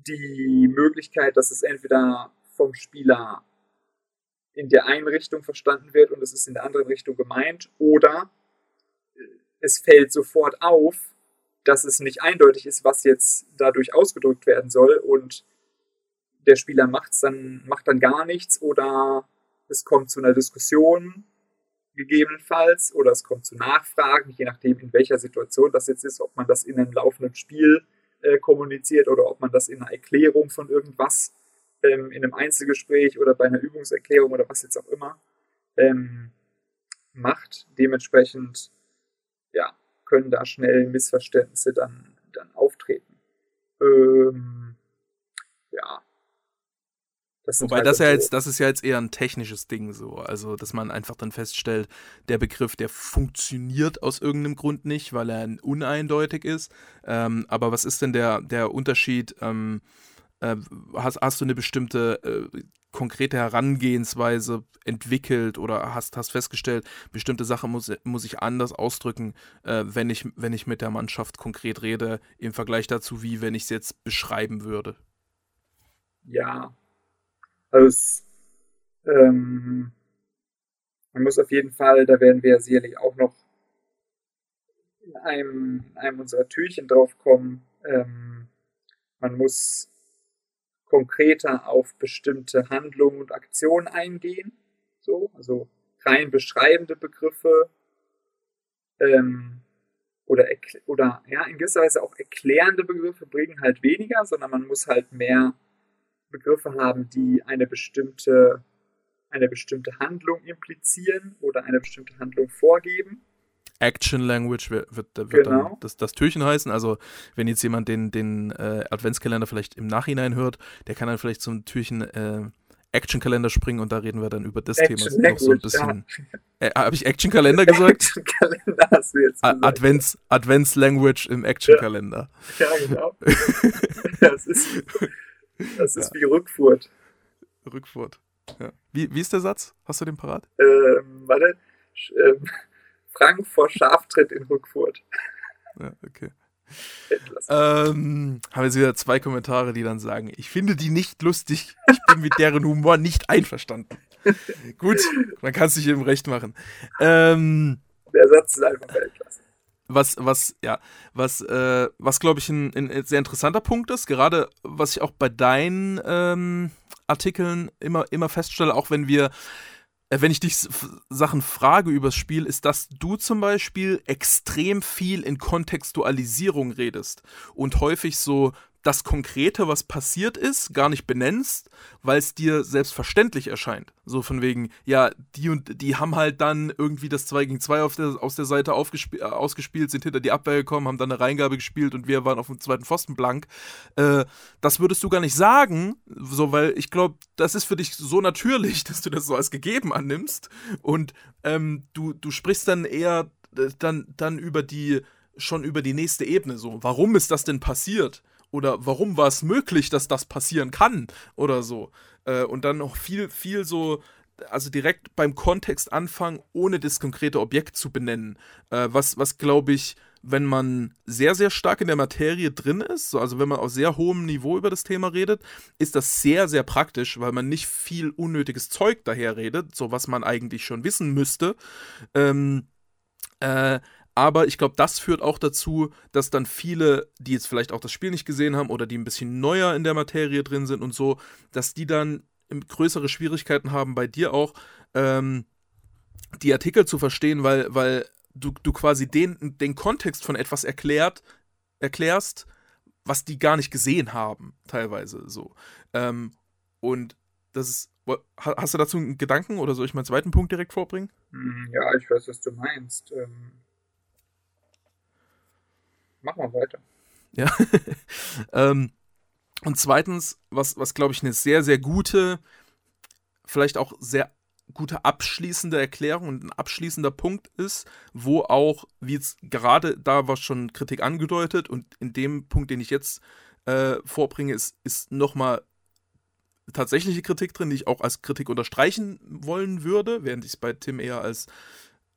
die Möglichkeit, dass es entweder vom Spieler in der einen Richtung verstanden wird und es ist in der anderen Richtung gemeint oder es fällt sofort auf, dass es nicht eindeutig ist, was jetzt dadurch ausgedrückt werden soll und der Spieler macht's dann, macht dann gar nichts oder es kommt zu einer Diskussion gegebenenfalls oder es kommt zu Nachfragen, je nachdem in welcher Situation das jetzt ist, ob man das in einem laufenden Spiel äh, kommuniziert oder ob man das in einer Erklärung von irgendwas ähm, in einem Einzelgespräch oder bei einer Übungserklärung oder was jetzt auch immer ähm, macht. Dementsprechend ja, können da schnell Missverständnisse dann, dann auftreten. Ähm, ja. Das Wobei halt das ja so jetzt, das ist ja jetzt eher ein technisches Ding so. Also, dass man einfach dann feststellt, der Begriff, der funktioniert aus irgendeinem Grund nicht, weil er uneindeutig ist. Ähm, aber was ist denn der, der Unterschied? Ähm, äh, hast, hast du eine bestimmte äh, konkrete Herangehensweise entwickelt oder hast, hast festgestellt, bestimmte Sachen muss, muss ich anders ausdrücken, äh, wenn, ich, wenn ich mit der Mannschaft konkret rede, im Vergleich dazu, wie wenn ich es jetzt beschreiben würde? Ja, also ähm, man muss auf jeden Fall, da werden wir sicherlich auch noch in einem, in einem unserer Türchen drauf kommen, ähm, man muss konkreter auf bestimmte Handlungen und Aktionen eingehen. So, also rein beschreibende Begriffe ähm, oder, oder ja, in gewisser Weise auch erklärende Begriffe bringen halt weniger, sondern man muss halt mehr Begriffe haben, die eine bestimmte, eine bestimmte Handlung implizieren oder eine bestimmte Handlung vorgeben. Action Language wird, wird, genau. dann das, das Türchen heißen. Also, wenn jetzt jemand den, den äh, Adventskalender vielleicht im Nachhinein hört, der kann dann vielleicht zum Türchen äh, Action-Kalender springen und da reden wir dann über das Action Thema. Noch so ein bisschen. Äh, Habe ich Action-Kalender gesagt? Action-Kalender hast du jetzt gesagt. Advents, Advents Language im Action-Kalender. Ja. ja, genau. das ist, das ist ja. wie Rückfurt. Rückfurt. Ja. Wie, wie ist der Satz? Hast du den parat? Ähm, warte. Ähm, Frank vor Schaftritt in Rückfurt. Ja, okay. Ähm, haben jetzt wieder zwei Kommentare, die dann sagen, ich finde die nicht lustig, ich bin mit deren Humor nicht einverstanden. Gut, man kann es sich eben recht machen. Ähm, Der Satz ist einfach Weltklasse. Was, was, ja, was, äh, was glaube ich ein, ein, sehr interessanter Punkt ist, gerade was ich auch bei deinen ähm, Artikeln immer, immer feststelle, auch wenn wir wenn ich dich Sachen frage übers Spiel, ist, dass du zum Beispiel extrem viel in Kontextualisierung redest und häufig so das Konkrete, was passiert ist, gar nicht benennst, weil es dir selbstverständlich erscheint. So von wegen, ja, die und die haben halt dann irgendwie das 2 gegen 2 der, aus der Seite äh, ausgespielt, sind hinter die Abwehr gekommen, haben dann eine Reingabe gespielt und wir waren auf dem zweiten Pfosten blank. Äh, das würdest du gar nicht sagen, so, weil ich glaube, das ist für dich so natürlich, dass du das so als gegeben annimmst. Und ähm, du, du sprichst dann eher äh, dann, dann über die, schon über die nächste Ebene so. Warum ist das denn passiert? Oder warum war es möglich, dass das passieren kann oder so. Äh, und dann noch viel, viel so, also direkt beim Kontext anfangen, ohne das konkrete Objekt zu benennen. Äh, was, was glaube ich, wenn man sehr, sehr stark in der Materie drin ist, so, also wenn man auf sehr hohem Niveau über das Thema redet, ist das sehr, sehr praktisch, weil man nicht viel unnötiges Zeug daher redet, so was man eigentlich schon wissen müsste. Ähm, äh, aber ich glaube, das führt auch dazu, dass dann viele, die jetzt vielleicht auch das Spiel nicht gesehen haben oder die ein bisschen neuer in der Materie drin sind und so, dass die dann größere Schwierigkeiten haben, bei dir auch ähm, die Artikel zu verstehen, weil, weil du, du quasi den, den Kontext von etwas erklärt, erklärst, was die gar nicht gesehen haben, teilweise so. Ähm, und das ist. Hast du dazu einen Gedanken oder soll ich meinen zweiten Punkt direkt vorbringen? Hm, ja, ich weiß, was du meinst. Ähm, mach mal weiter. Ja. ähm, und zweitens, was, was glaube ich eine sehr, sehr gute, vielleicht auch sehr gute abschließende Erklärung und ein abschließender Punkt ist, wo auch, wie jetzt gerade da war schon Kritik angedeutet und in dem Punkt, den ich jetzt äh, vorbringe, ist, ist nochmal tatsächliche Kritik drin, die ich auch als Kritik unterstreichen wollen würde, während ich es bei Tim eher als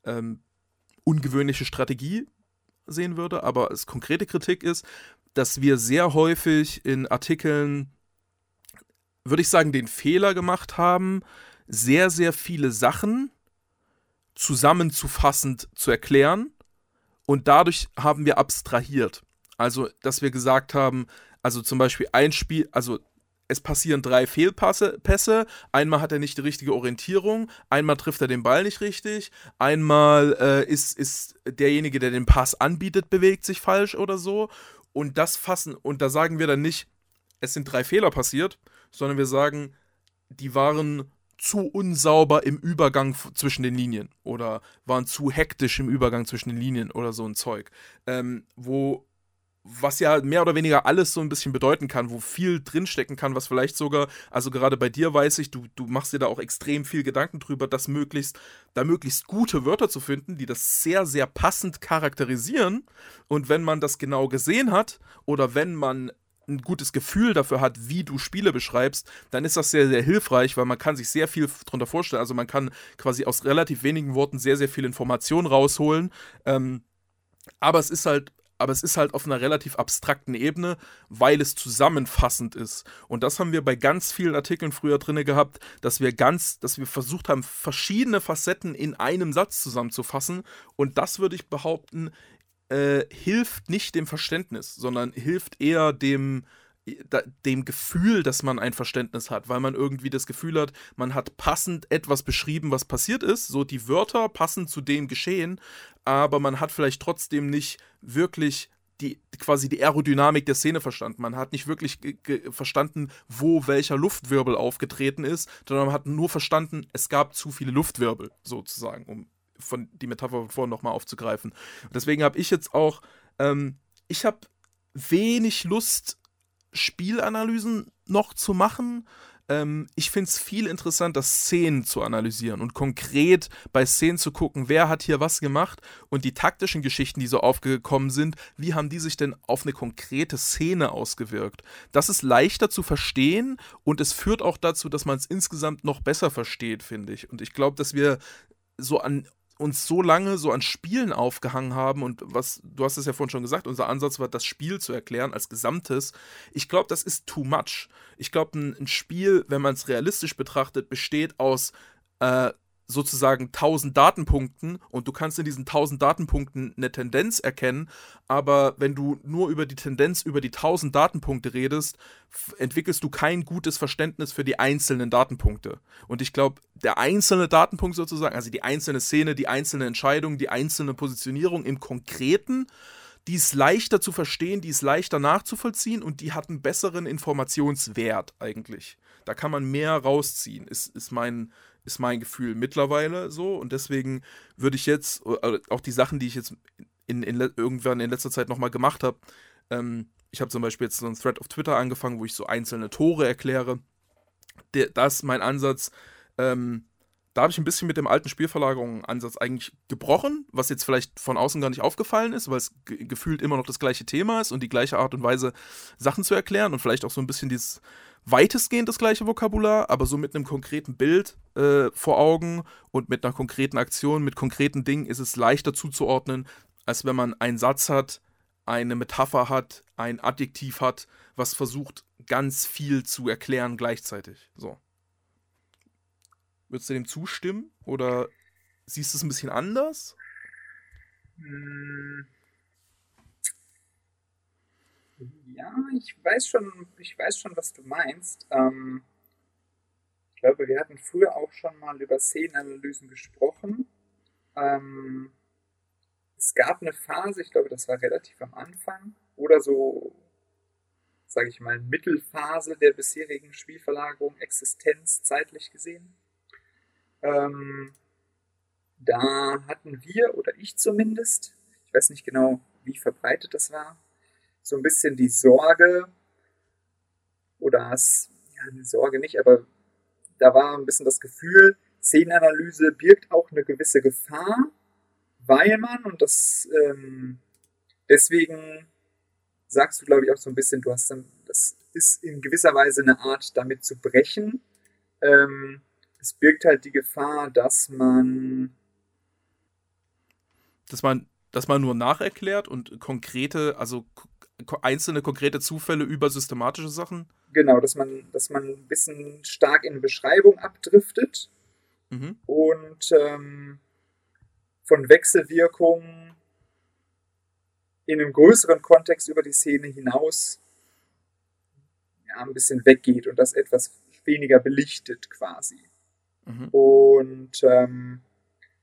ähm, ungewöhnliche Strategie sehen würde, aber als konkrete Kritik ist, dass wir sehr häufig in Artikeln, würde ich sagen, den Fehler gemacht haben, sehr, sehr viele Sachen zusammenzufassend zu erklären und dadurch haben wir abstrahiert. Also, dass wir gesagt haben, also zum Beispiel ein Spiel, also es passieren drei Fehlpässe. Pässe. Einmal hat er nicht die richtige Orientierung, einmal trifft er den Ball nicht richtig, einmal äh, ist, ist derjenige, der den Pass anbietet, bewegt sich falsch oder so. Und das fassen, und da sagen wir dann nicht, es sind drei Fehler passiert, sondern wir sagen, die waren zu unsauber im Übergang zwischen den Linien oder waren zu hektisch im Übergang zwischen den Linien oder so ein Zeug. Ähm, wo was ja mehr oder weniger alles so ein bisschen bedeuten kann, wo viel drinstecken kann, was vielleicht sogar, also gerade bei dir weiß ich, du, du machst dir da auch extrem viel Gedanken drüber, dass möglichst, da möglichst gute Wörter zu finden, die das sehr, sehr passend charakterisieren. Und wenn man das genau gesehen hat oder wenn man ein gutes Gefühl dafür hat, wie du Spiele beschreibst, dann ist das sehr, sehr hilfreich, weil man kann sich sehr viel darunter vorstellen. Also man kann quasi aus relativ wenigen Worten sehr, sehr viel Information rausholen. Ähm, aber es ist halt aber es ist halt auf einer relativ abstrakten Ebene, weil es zusammenfassend ist. Und das haben wir bei ganz vielen Artikeln früher drin gehabt, dass wir ganz, dass wir versucht haben, verschiedene Facetten in einem Satz zusammenzufassen. Und das würde ich behaupten, äh, hilft nicht dem Verständnis, sondern hilft eher dem, dem Gefühl, dass man ein Verständnis hat, weil man irgendwie das Gefühl hat, man hat passend etwas beschrieben, was passiert ist, so die Wörter passen zu dem Geschehen, aber man hat vielleicht trotzdem nicht wirklich die quasi die Aerodynamik der Szene verstanden. Man hat nicht wirklich verstanden, wo welcher Luftwirbel aufgetreten ist, sondern man hat nur verstanden, es gab zu viele Luftwirbel, sozusagen, um von die Metapher von vorhin nochmal aufzugreifen. deswegen habe ich jetzt auch, ähm, ich habe wenig Lust, Spielanalysen noch zu machen. Ähm, ich finde es viel interessanter, Szenen zu analysieren und konkret bei Szenen zu gucken, wer hat hier was gemacht und die taktischen Geschichten, die so aufgekommen sind, wie haben die sich denn auf eine konkrete Szene ausgewirkt. Das ist leichter zu verstehen und es führt auch dazu, dass man es insgesamt noch besser versteht, finde ich. Und ich glaube, dass wir so an uns so lange so an Spielen aufgehangen haben und was, du hast es ja vorhin schon gesagt, unser Ansatz war, das Spiel zu erklären als Gesamtes. Ich glaube, das ist too much. Ich glaube, ein, ein, Spiel, wenn man es realistisch betrachtet, besteht aus äh, sozusagen 1000 Datenpunkten und du kannst in diesen 1000 Datenpunkten eine Tendenz erkennen, aber wenn du nur über die Tendenz über die 1000 Datenpunkte redest, entwickelst du kein gutes Verständnis für die einzelnen Datenpunkte. Und ich glaube, der einzelne Datenpunkt sozusagen, also die einzelne Szene, die einzelne Entscheidung, die einzelne Positionierung im Konkreten, die ist leichter zu verstehen, die ist leichter nachzuvollziehen und die hat einen besseren Informationswert eigentlich. Da kann man mehr rausziehen, ist, ist mein, ist mein Gefühl mittlerweile so. Und deswegen würde ich jetzt, äh, auch die Sachen, die ich jetzt in, in, irgendwann in letzter Zeit nochmal gemacht habe, ähm, ich habe zum Beispiel jetzt so einen Thread auf Twitter angefangen, wo ich so einzelne Tore erkläre. Der, das ist mein Ansatz. Ähm, da habe ich ein bisschen mit dem alten Spielverlagerungsansatz eigentlich gebrochen, was jetzt vielleicht von außen gar nicht aufgefallen ist, weil es ge gefühlt immer noch das gleiche Thema ist und die gleiche Art und Weise, Sachen zu erklären und vielleicht auch so ein bisschen dieses weitestgehend das gleiche Vokabular, aber so mit einem konkreten Bild äh, vor Augen und mit einer konkreten Aktion, mit konkreten Dingen ist es leichter zuzuordnen, als wenn man einen Satz hat, eine Metapher hat, ein Adjektiv hat, was versucht, ganz viel zu erklären gleichzeitig. So. Würdest du dem zustimmen? Oder siehst du es ein bisschen anders? Hm. Ja, ich weiß schon, ich weiß schon, was du meinst. Ähm, ich glaube, wir hatten früher auch schon mal über Szenenanalysen gesprochen. Ähm, es gab eine Phase, ich glaube, das war relativ am Anfang, oder so, sage ich mal, Mittelphase der bisherigen Spielverlagerung, Existenz zeitlich gesehen. Ähm, da hatten wir, oder ich zumindest, ich weiß nicht genau, wie verbreitet das war, so ein bisschen die Sorge, oder es, ja, eine Sorge nicht, aber da war ein bisschen das Gefühl, Szenenanalyse birgt auch eine gewisse Gefahr, weil man, und das ähm, deswegen sagst du, glaube ich, auch so ein bisschen, du hast dann, das ist in gewisser Weise eine Art, damit zu brechen. Ähm, es birgt halt die Gefahr, dass man. Dass man, dass man nur nacherklärt und konkrete, also einzelne konkrete Zufälle über systematische Sachen? Genau, dass man, dass man ein bisschen stark in Beschreibung abdriftet mhm. und ähm, von Wechselwirkungen in einem größeren Kontext über die Szene hinaus ja, ein bisschen weggeht und das etwas weniger belichtet quasi. Mhm. Und ähm,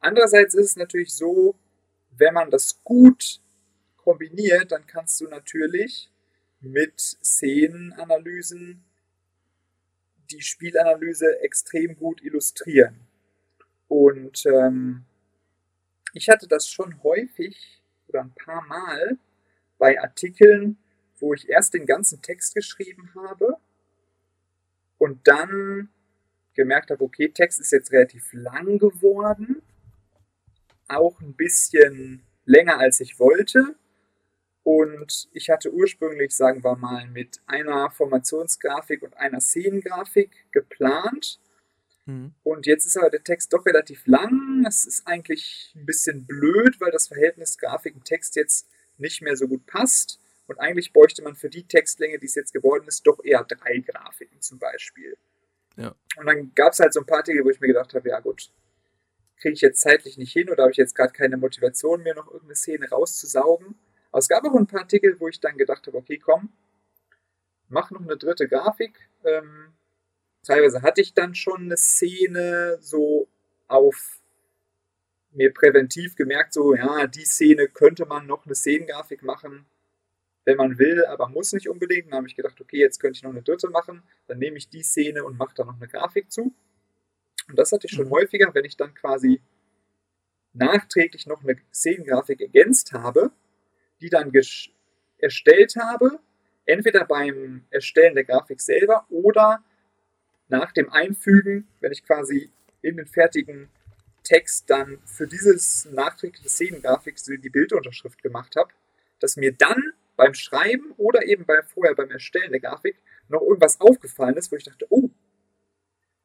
andererseits ist es natürlich so, wenn man das gut kombiniert, dann kannst du natürlich mit Szenenanalysen die Spielanalyse extrem gut illustrieren. Und ähm, ich hatte das schon häufig oder ein paar Mal bei Artikeln, wo ich erst den ganzen Text geschrieben habe und dann gemerkt habe, okay, Text ist jetzt relativ lang geworden, auch ein bisschen länger als ich wollte. Und ich hatte ursprünglich, sagen wir mal, mit einer Formationsgrafik und einer Szenengrafik geplant. Mhm. Und jetzt ist aber der Text doch relativ lang. Es ist eigentlich ein bisschen blöd, weil das Verhältnis Grafik und Text jetzt nicht mehr so gut passt. Und eigentlich bräuchte man für die Textlänge, die es jetzt geworden ist, doch eher drei Grafiken zum Beispiel. Ja. Und dann gab es halt so ein paar Dinge, wo ich mir gedacht habe, ja gut, kriege ich jetzt zeitlich nicht hin oder habe ich jetzt gerade keine Motivation, mir noch irgendeine Szene rauszusaugen. Aber es gab auch ein paar Artikel, wo ich dann gedacht habe, okay, komm, mach noch eine dritte Grafik. Ähm, teilweise hatte ich dann schon eine Szene so auf mir präventiv gemerkt, so, ja, die Szene könnte man noch eine Szenengrafik machen, wenn man will, aber muss nicht unbedingt. Dann habe ich gedacht, okay, jetzt könnte ich noch eine dritte machen, dann nehme ich die Szene und mache da noch eine Grafik zu. Und das hatte ich schon mhm. häufiger, wenn ich dann quasi nachträglich noch eine Szenengrafik ergänzt habe, die dann erstellt habe, entweder beim Erstellen der Grafik selber oder nach dem Einfügen, wenn ich quasi in den fertigen Text dann für dieses nachträgliche Szenengrafik die Bildunterschrift gemacht habe, dass mir dann beim Schreiben oder eben bei, vorher beim Erstellen der Grafik noch irgendwas aufgefallen ist, wo ich dachte, oh,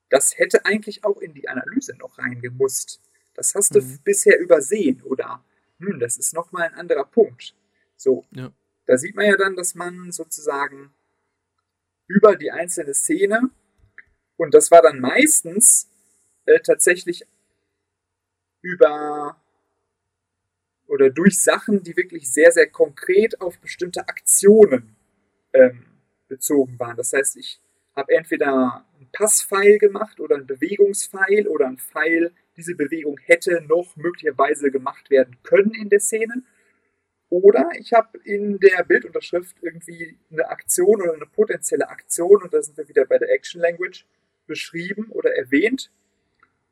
das hätte eigentlich auch in die Analyse noch reingemusst. Das hast du mhm. bisher übersehen oder hm, das ist nochmal ein anderer Punkt. So, ja. da sieht man ja dann, dass man sozusagen über die einzelne Szene und das war dann meistens äh, tatsächlich über oder durch Sachen, die wirklich sehr, sehr konkret auf bestimmte Aktionen ähm, bezogen waren. Das heißt, ich habe entweder einen Passpfeil gemacht oder einen Bewegungspfeil oder einen Pfeil, diese Bewegung hätte noch möglicherweise gemacht werden können in der Szene. Oder ich habe in der Bildunterschrift irgendwie eine Aktion oder eine potenzielle Aktion, und da sind wir wieder bei der Action Language, beschrieben oder erwähnt.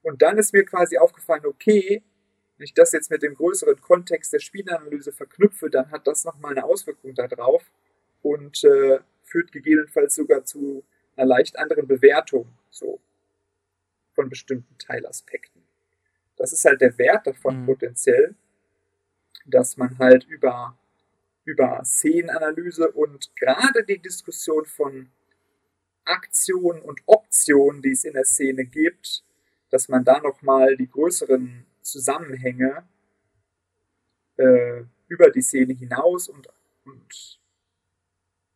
Und dann ist mir quasi aufgefallen, okay, wenn ich das jetzt mit dem größeren Kontext der Spielanalyse verknüpfe, dann hat das nochmal eine Auswirkung darauf und äh, führt gegebenenfalls sogar zu einer leicht anderen Bewertung so von bestimmten Teilaspekten. Das ist halt der Wert davon mhm. potenziell, dass man halt über, über Szenenanalyse und gerade die Diskussion von Aktionen und Optionen, die es in der Szene gibt, dass man da nochmal die größeren Zusammenhänge äh, über die Szene hinaus und, und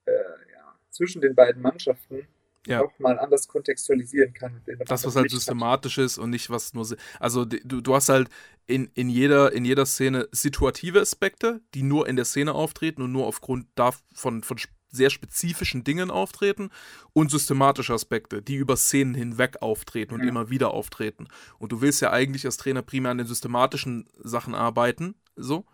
äh, ja, zwischen den beiden Mannschaften ja. auch mal anders kontextualisieren kann. Das, was halt systematisch hat. ist und nicht was nur. Also du, du hast halt in, in, jeder, in jeder Szene situative Aspekte, die nur in der Szene auftreten und nur aufgrund davon von sehr spezifischen Dingen auftreten und systematische Aspekte, die über Szenen hinweg auftreten und ja. immer wieder auftreten. Und du willst ja eigentlich als Trainer primär an den systematischen Sachen arbeiten, so.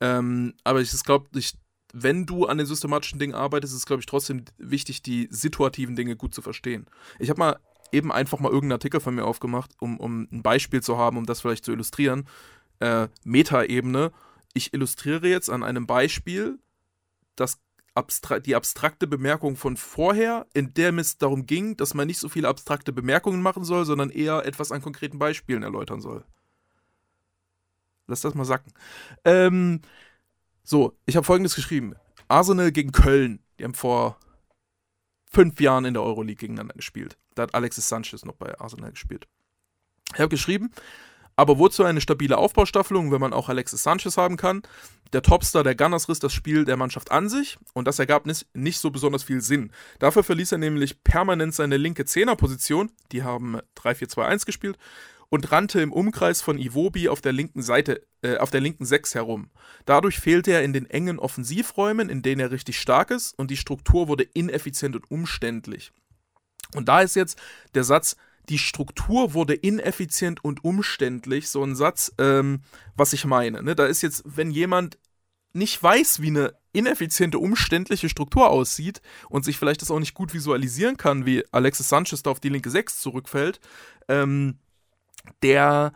Ähm, aber ich glaube, ich, wenn du an den systematischen Dingen arbeitest, ist es, glaube ich, trotzdem wichtig, die situativen Dinge gut zu verstehen. Ich habe mal eben einfach mal irgendeinen Artikel von mir aufgemacht, um, um ein Beispiel zu haben, um das vielleicht zu illustrieren. Äh, Metaebene. Ich illustriere jetzt an einem Beispiel das abstra die abstrakte Bemerkung von vorher, in der es darum ging, dass man nicht so viele abstrakte Bemerkungen machen soll, sondern eher etwas an konkreten Beispielen erläutern soll. Lass das mal sacken. Ähm, so, ich habe folgendes geschrieben. Arsenal gegen Köln. Die haben vor fünf Jahren in der Euroleague gegeneinander gespielt. Da hat Alexis Sanchez noch bei Arsenal gespielt. Ich habe geschrieben, aber wozu eine stabile Aufbaustaffelung, wenn man auch Alexis Sanchez haben kann? Der Topstar der Gunners riss das Spiel der Mannschaft an sich und das ergab nicht so besonders viel Sinn. Dafür verließ er nämlich permanent seine linke Zehnerposition, die haben 3-4-2-1 gespielt, und rannte im Umkreis von Iwobi auf der linken Seite, äh, auf der linken 6 herum. Dadurch fehlte er in den engen Offensivräumen, in denen er richtig stark ist, und die Struktur wurde ineffizient und umständlich. Und da ist jetzt der Satz, die Struktur wurde ineffizient und umständlich, so ein Satz, ähm, was ich meine. Ne? Da ist jetzt, wenn jemand nicht weiß, wie eine ineffiziente, umständliche Struktur aussieht und sich vielleicht das auch nicht gut visualisieren kann, wie Alexis Sanchez da auf die linke 6 zurückfällt, ähm, der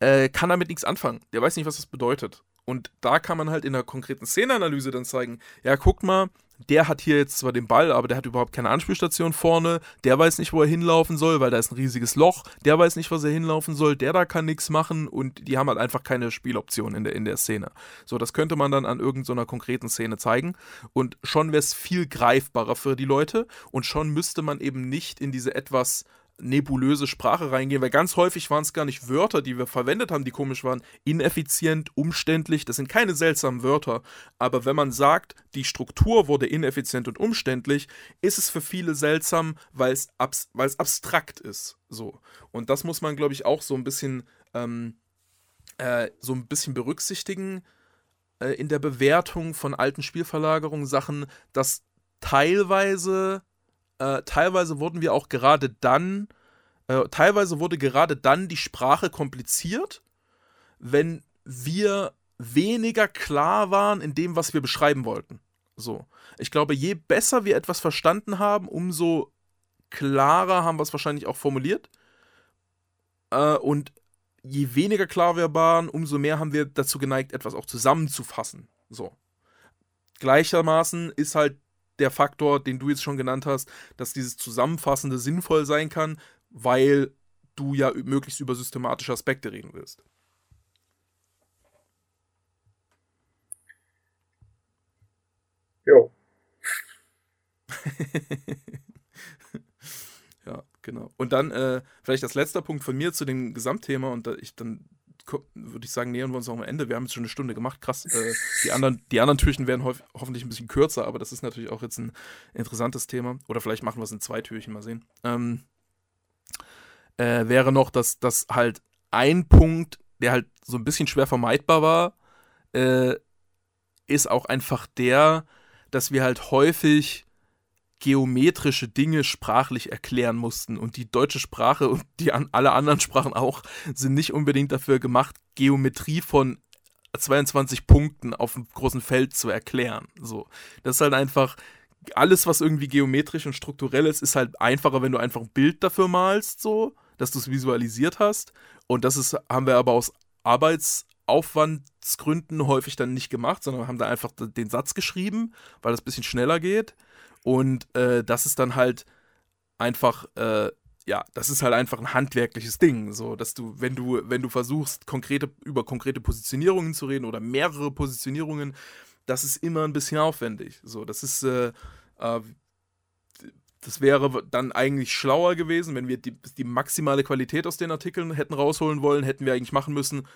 äh, kann damit nichts anfangen. Der weiß nicht, was das bedeutet. Und da kann man halt in der konkreten Szeneanalyse dann zeigen, ja, guckt mal, der hat hier jetzt zwar den Ball, aber der hat überhaupt keine Anspielstation vorne, der weiß nicht, wo er hinlaufen soll, weil da ist ein riesiges Loch, der weiß nicht, was er hinlaufen soll, der da kann nichts machen und die haben halt einfach keine Spieloption in der, in der Szene. So, das könnte man dann an irgendeiner konkreten Szene zeigen und schon wäre es viel greifbarer für die Leute und schon müsste man eben nicht in diese etwas nebulöse Sprache reingehen, weil ganz häufig waren es gar nicht Wörter, die wir verwendet haben, die komisch waren. Ineffizient, umständlich, das sind keine seltsamen Wörter. Aber wenn man sagt, die Struktur wurde ineffizient und umständlich, ist es für viele seltsam, weil es abs abstrakt ist. So. Und das muss man, glaube ich, auch so ein bisschen, ähm, äh, so ein bisschen berücksichtigen äh, in der Bewertung von alten Spielverlagerungen, Sachen, dass teilweise äh, teilweise wurden wir auch gerade dann, äh, teilweise wurde gerade dann die Sprache kompliziert, wenn wir weniger klar waren in dem, was wir beschreiben wollten. So. Ich glaube, je besser wir etwas verstanden haben, umso klarer haben wir es wahrscheinlich auch formuliert. Äh, und je weniger klar wir waren, umso mehr haben wir dazu geneigt, etwas auch zusammenzufassen. So. Gleichermaßen ist halt der Faktor, den du jetzt schon genannt hast, dass dieses Zusammenfassende sinnvoll sein kann, weil du ja möglichst über systematische Aspekte reden willst. Jo. ja, genau. Und dann äh, vielleicht das letzte Punkt von mir zu dem Gesamtthema und da ich dann würde ich sagen, nähern wir uns auch am Ende. Wir haben jetzt schon eine Stunde gemacht. Krass. Äh, die, anderen, die anderen Türchen werden ho hoffentlich ein bisschen kürzer, aber das ist natürlich auch jetzt ein interessantes Thema. Oder vielleicht machen wir es in zwei Türchen, mal sehen. Ähm, äh, wäre noch, dass das halt ein Punkt, der halt so ein bisschen schwer vermeidbar war, äh, ist auch einfach der, dass wir halt häufig geometrische Dinge sprachlich erklären mussten. Und die deutsche Sprache und die an alle anderen Sprachen auch sind nicht unbedingt dafür gemacht, Geometrie von 22 Punkten auf einem großen Feld zu erklären. So, das ist halt einfach alles, was irgendwie geometrisch und strukturell ist, ist halt einfacher, wenn du einfach ein Bild dafür malst, so, dass du es visualisiert hast. Und das ist, haben wir aber aus Arbeitsaufwandsgründen häufig dann nicht gemacht, sondern haben da einfach den Satz geschrieben, weil das ein bisschen schneller geht. Und äh, das ist dann halt einfach, äh, ja, das ist halt einfach ein handwerkliches Ding. So, dass du, wenn du, wenn du versuchst, konkrete, über konkrete Positionierungen zu reden oder mehrere Positionierungen, das ist immer ein bisschen aufwendig. So, das ist, äh, äh das wäre dann eigentlich schlauer gewesen, wenn wir die, die maximale Qualität aus den Artikeln hätten rausholen wollen, hätten wir eigentlich machen müssen,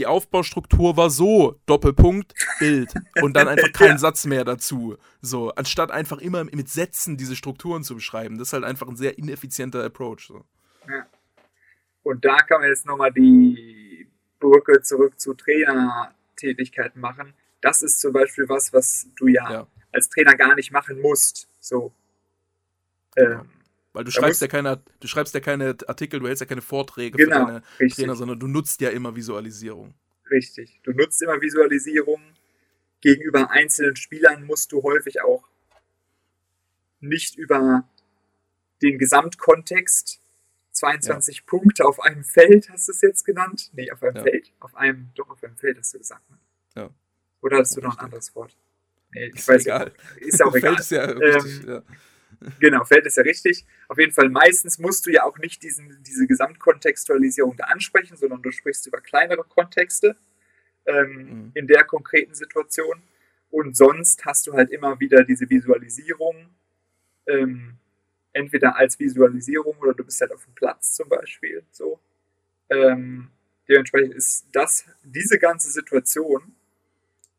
die Aufbaustruktur war so, Doppelpunkt, Bild. Und dann einfach kein ja. Satz mehr dazu. So, anstatt einfach immer mit Sätzen diese Strukturen zu beschreiben. Das ist halt einfach ein sehr ineffizienter Approach. So. Ja. Und da kann man jetzt nochmal die Brücke zurück zu Trainertätigkeiten machen. Das ist zum Beispiel was, was du ja, ja. als Trainer gar nicht machen musst. So. Ähm, weil du schreibst ja keine, du schreibst ja keine Artikel, du hältst ja keine Vorträge genau, für deine richtig. Trainer, sondern du nutzt ja immer Visualisierung. Richtig. Du nutzt immer Visualisierung. Gegenüber einzelnen Spielern musst du häufig auch nicht über den Gesamtkontext 22 ja. Punkte auf einem Feld, hast du es jetzt genannt? Nee, auf einem ja. Feld. Auf einem, doch auf einem Feld hast du gesagt. Ne? Ja. Oder hast du noch ein anderes Wort? Nee, ich ist weiß egal. Nicht. Ist auch egal. Feld ist ja richtig, ähm, ja. Genau, Feld ist ja richtig. Auf jeden Fall, meistens musst du ja auch nicht diesen, diese Gesamtkontextualisierung da ansprechen, sondern du sprichst über kleinere Kontexte ähm, mhm. in der konkreten Situation. Und sonst hast du halt immer wieder diese Visualisierung, ähm, entweder als Visualisierung oder du bist halt auf dem Platz zum Beispiel. So. Ähm, dementsprechend ist das, diese ganze Situation,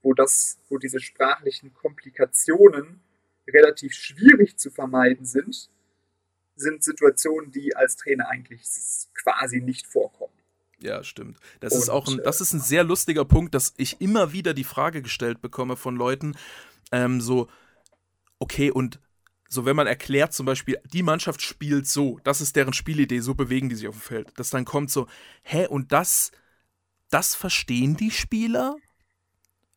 wo das, wo diese sprachlichen Komplikationen relativ schwierig zu vermeiden sind, sind Situationen, die als Trainer eigentlich quasi nicht vorkommen. Ja, stimmt. Das und, ist auch ein, das ist ein sehr lustiger Punkt, dass ich immer wieder die Frage gestellt bekomme von Leuten, ähm, so, okay, und so, wenn man erklärt zum Beispiel, die Mannschaft spielt so, das ist deren Spielidee, so bewegen die sich auf dem Feld, dass dann kommt so, hä, und das, das verstehen die Spieler?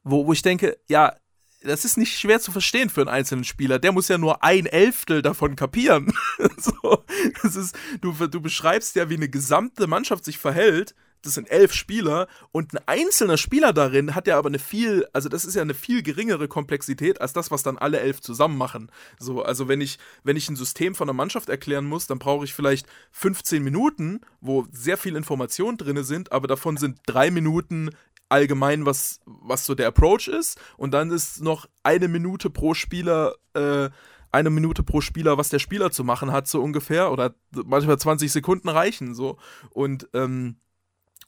Wo, wo ich denke, ja, das ist nicht schwer zu verstehen für einen einzelnen Spieler. Der muss ja nur ein Elftel davon kapieren. so, das ist, du, du beschreibst ja, wie eine gesamte Mannschaft sich verhält. Das sind elf Spieler und ein einzelner Spieler darin hat ja aber eine viel, also das ist ja eine viel geringere Komplexität als das, was dann alle elf zusammen machen. So, also wenn ich, wenn ich ein System von einer Mannschaft erklären muss, dann brauche ich vielleicht 15 Minuten, wo sehr viel Information drin sind, aber davon sind drei Minuten allgemein, was, was so der Approach ist. Und dann ist noch eine Minute pro Spieler, äh, eine Minute pro Spieler, was der Spieler zu machen hat, so ungefähr. Oder manchmal 20 Sekunden reichen so. Und, ähm,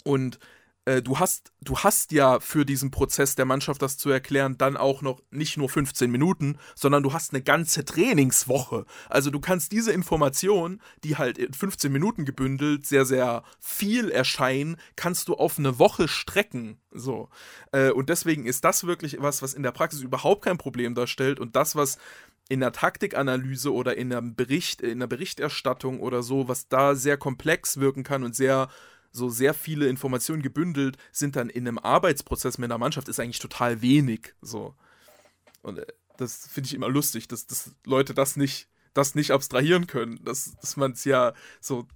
und äh, du hast, du hast ja für diesen Prozess der Mannschaft das zu erklären, dann auch noch nicht nur 15 Minuten, sondern du hast eine ganze Trainingswoche. Also du kannst diese Information, die halt in 15 Minuten gebündelt sehr, sehr viel erscheinen, kannst du auf eine Woche strecken. So. Äh, und deswegen ist das wirklich was, was in der Praxis überhaupt kein Problem darstellt und das, was in der Taktikanalyse oder in einem Bericht, in der Berichterstattung oder so, was da sehr komplex wirken kann und sehr so sehr viele Informationen gebündelt sind dann in einem Arbeitsprozess mit einer Mannschaft ist eigentlich total wenig. So. Und äh, das finde ich immer lustig, dass, dass Leute das nicht, das nicht abstrahieren können. Dass, dass man es ja so,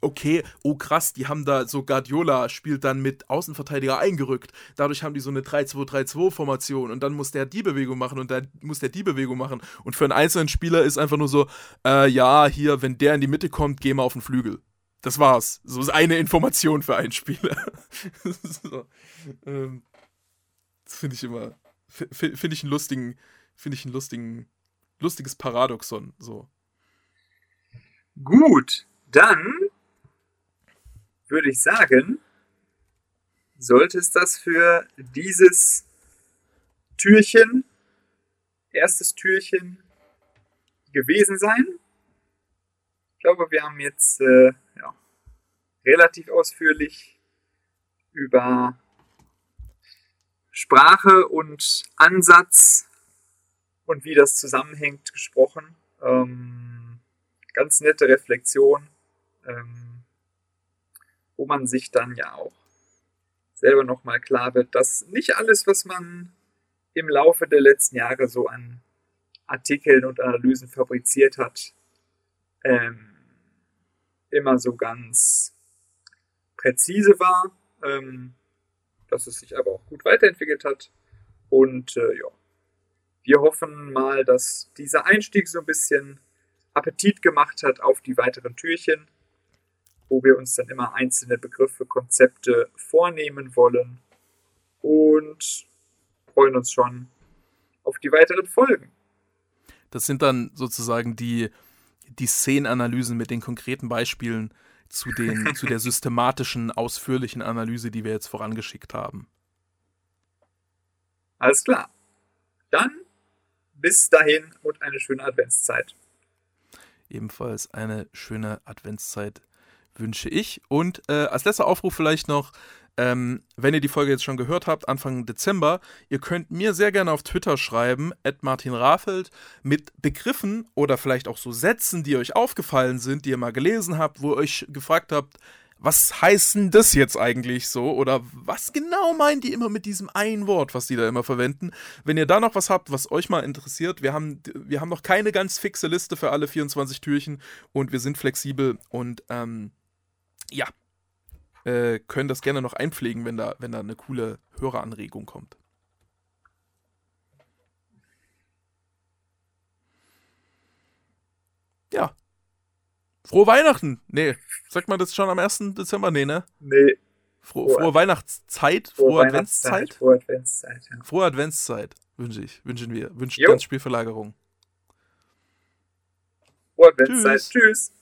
okay, oh krass, die haben da so Guardiola spielt dann mit Außenverteidiger eingerückt. Dadurch haben die so eine 3-2-3-2-Formation und dann muss der die Bewegung machen und dann muss der die Bewegung machen. Und für einen einzelnen Spieler ist einfach nur so, äh, ja, hier, wenn der in die Mitte kommt, geh mal auf den Flügel. Das war's. So ist eine Information für einen Spieler. so. ähm, das finde ich immer. Finde ich einen lustigen. Finde ich einen lustigen. Lustiges Paradoxon. So. Gut, dann würde ich sagen, sollte es das für dieses Türchen, erstes Türchen gewesen sein. Ich glaube, wir haben jetzt äh, relativ ausführlich über Sprache und Ansatz und wie das zusammenhängt gesprochen. Ähm, ganz nette Reflexion, ähm, wo man sich dann ja auch selber nochmal klar wird, dass nicht alles, was man im Laufe der letzten Jahre so an Artikeln und Analysen fabriziert hat, ähm, immer so ganz präzise war, ähm, dass es sich aber auch gut weiterentwickelt hat. Und äh, ja, wir hoffen mal, dass dieser Einstieg so ein bisschen Appetit gemacht hat auf die weiteren Türchen, wo wir uns dann immer einzelne Begriffe, Konzepte vornehmen wollen und freuen uns schon auf die weiteren Folgen. Das sind dann sozusagen die die Szenenanalysen mit den konkreten Beispielen zu, den, zu der systematischen, ausführlichen Analyse, die wir jetzt vorangeschickt haben. Alles klar. Dann bis dahin und eine schöne Adventszeit. Ebenfalls eine schöne Adventszeit wünsche ich. Und äh, als letzter Aufruf vielleicht noch, ähm, wenn ihr die Folge jetzt schon gehört habt, Anfang Dezember, ihr könnt mir sehr gerne auf Twitter schreiben, Martin Rafelt, mit Begriffen oder vielleicht auch so Sätzen, die euch aufgefallen sind, die ihr mal gelesen habt, wo ihr euch gefragt habt, was heißt denn das jetzt eigentlich so? Oder was genau meinen die immer mit diesem einen Wort, was die da immer verwenden? Wenn ihr da noch was habt, was euch mal interessiert, wir haben, wir haben noch keine ganz fixe Liste für alle 24 Türchen und wir sind flexibel und ähm, ja, äh, können das gerne noch einpflegen, wenn da, wenn da eine coole Höreranregung kommt. Ja. Frohe Weihnachten! Nee, sagt man das schon am 1. Dezember? Nee, ne? Nee. Frohe, frohe, frohe Weihnachtszeit, frohe, frohe Adventszeit. Frohe Adventszeit, ja. Frohe Adventszeit wünsche ich, wünschen wir, wünscht ganz Spielverlagerung. Frohe Adventszeit, tschüss. tschüss.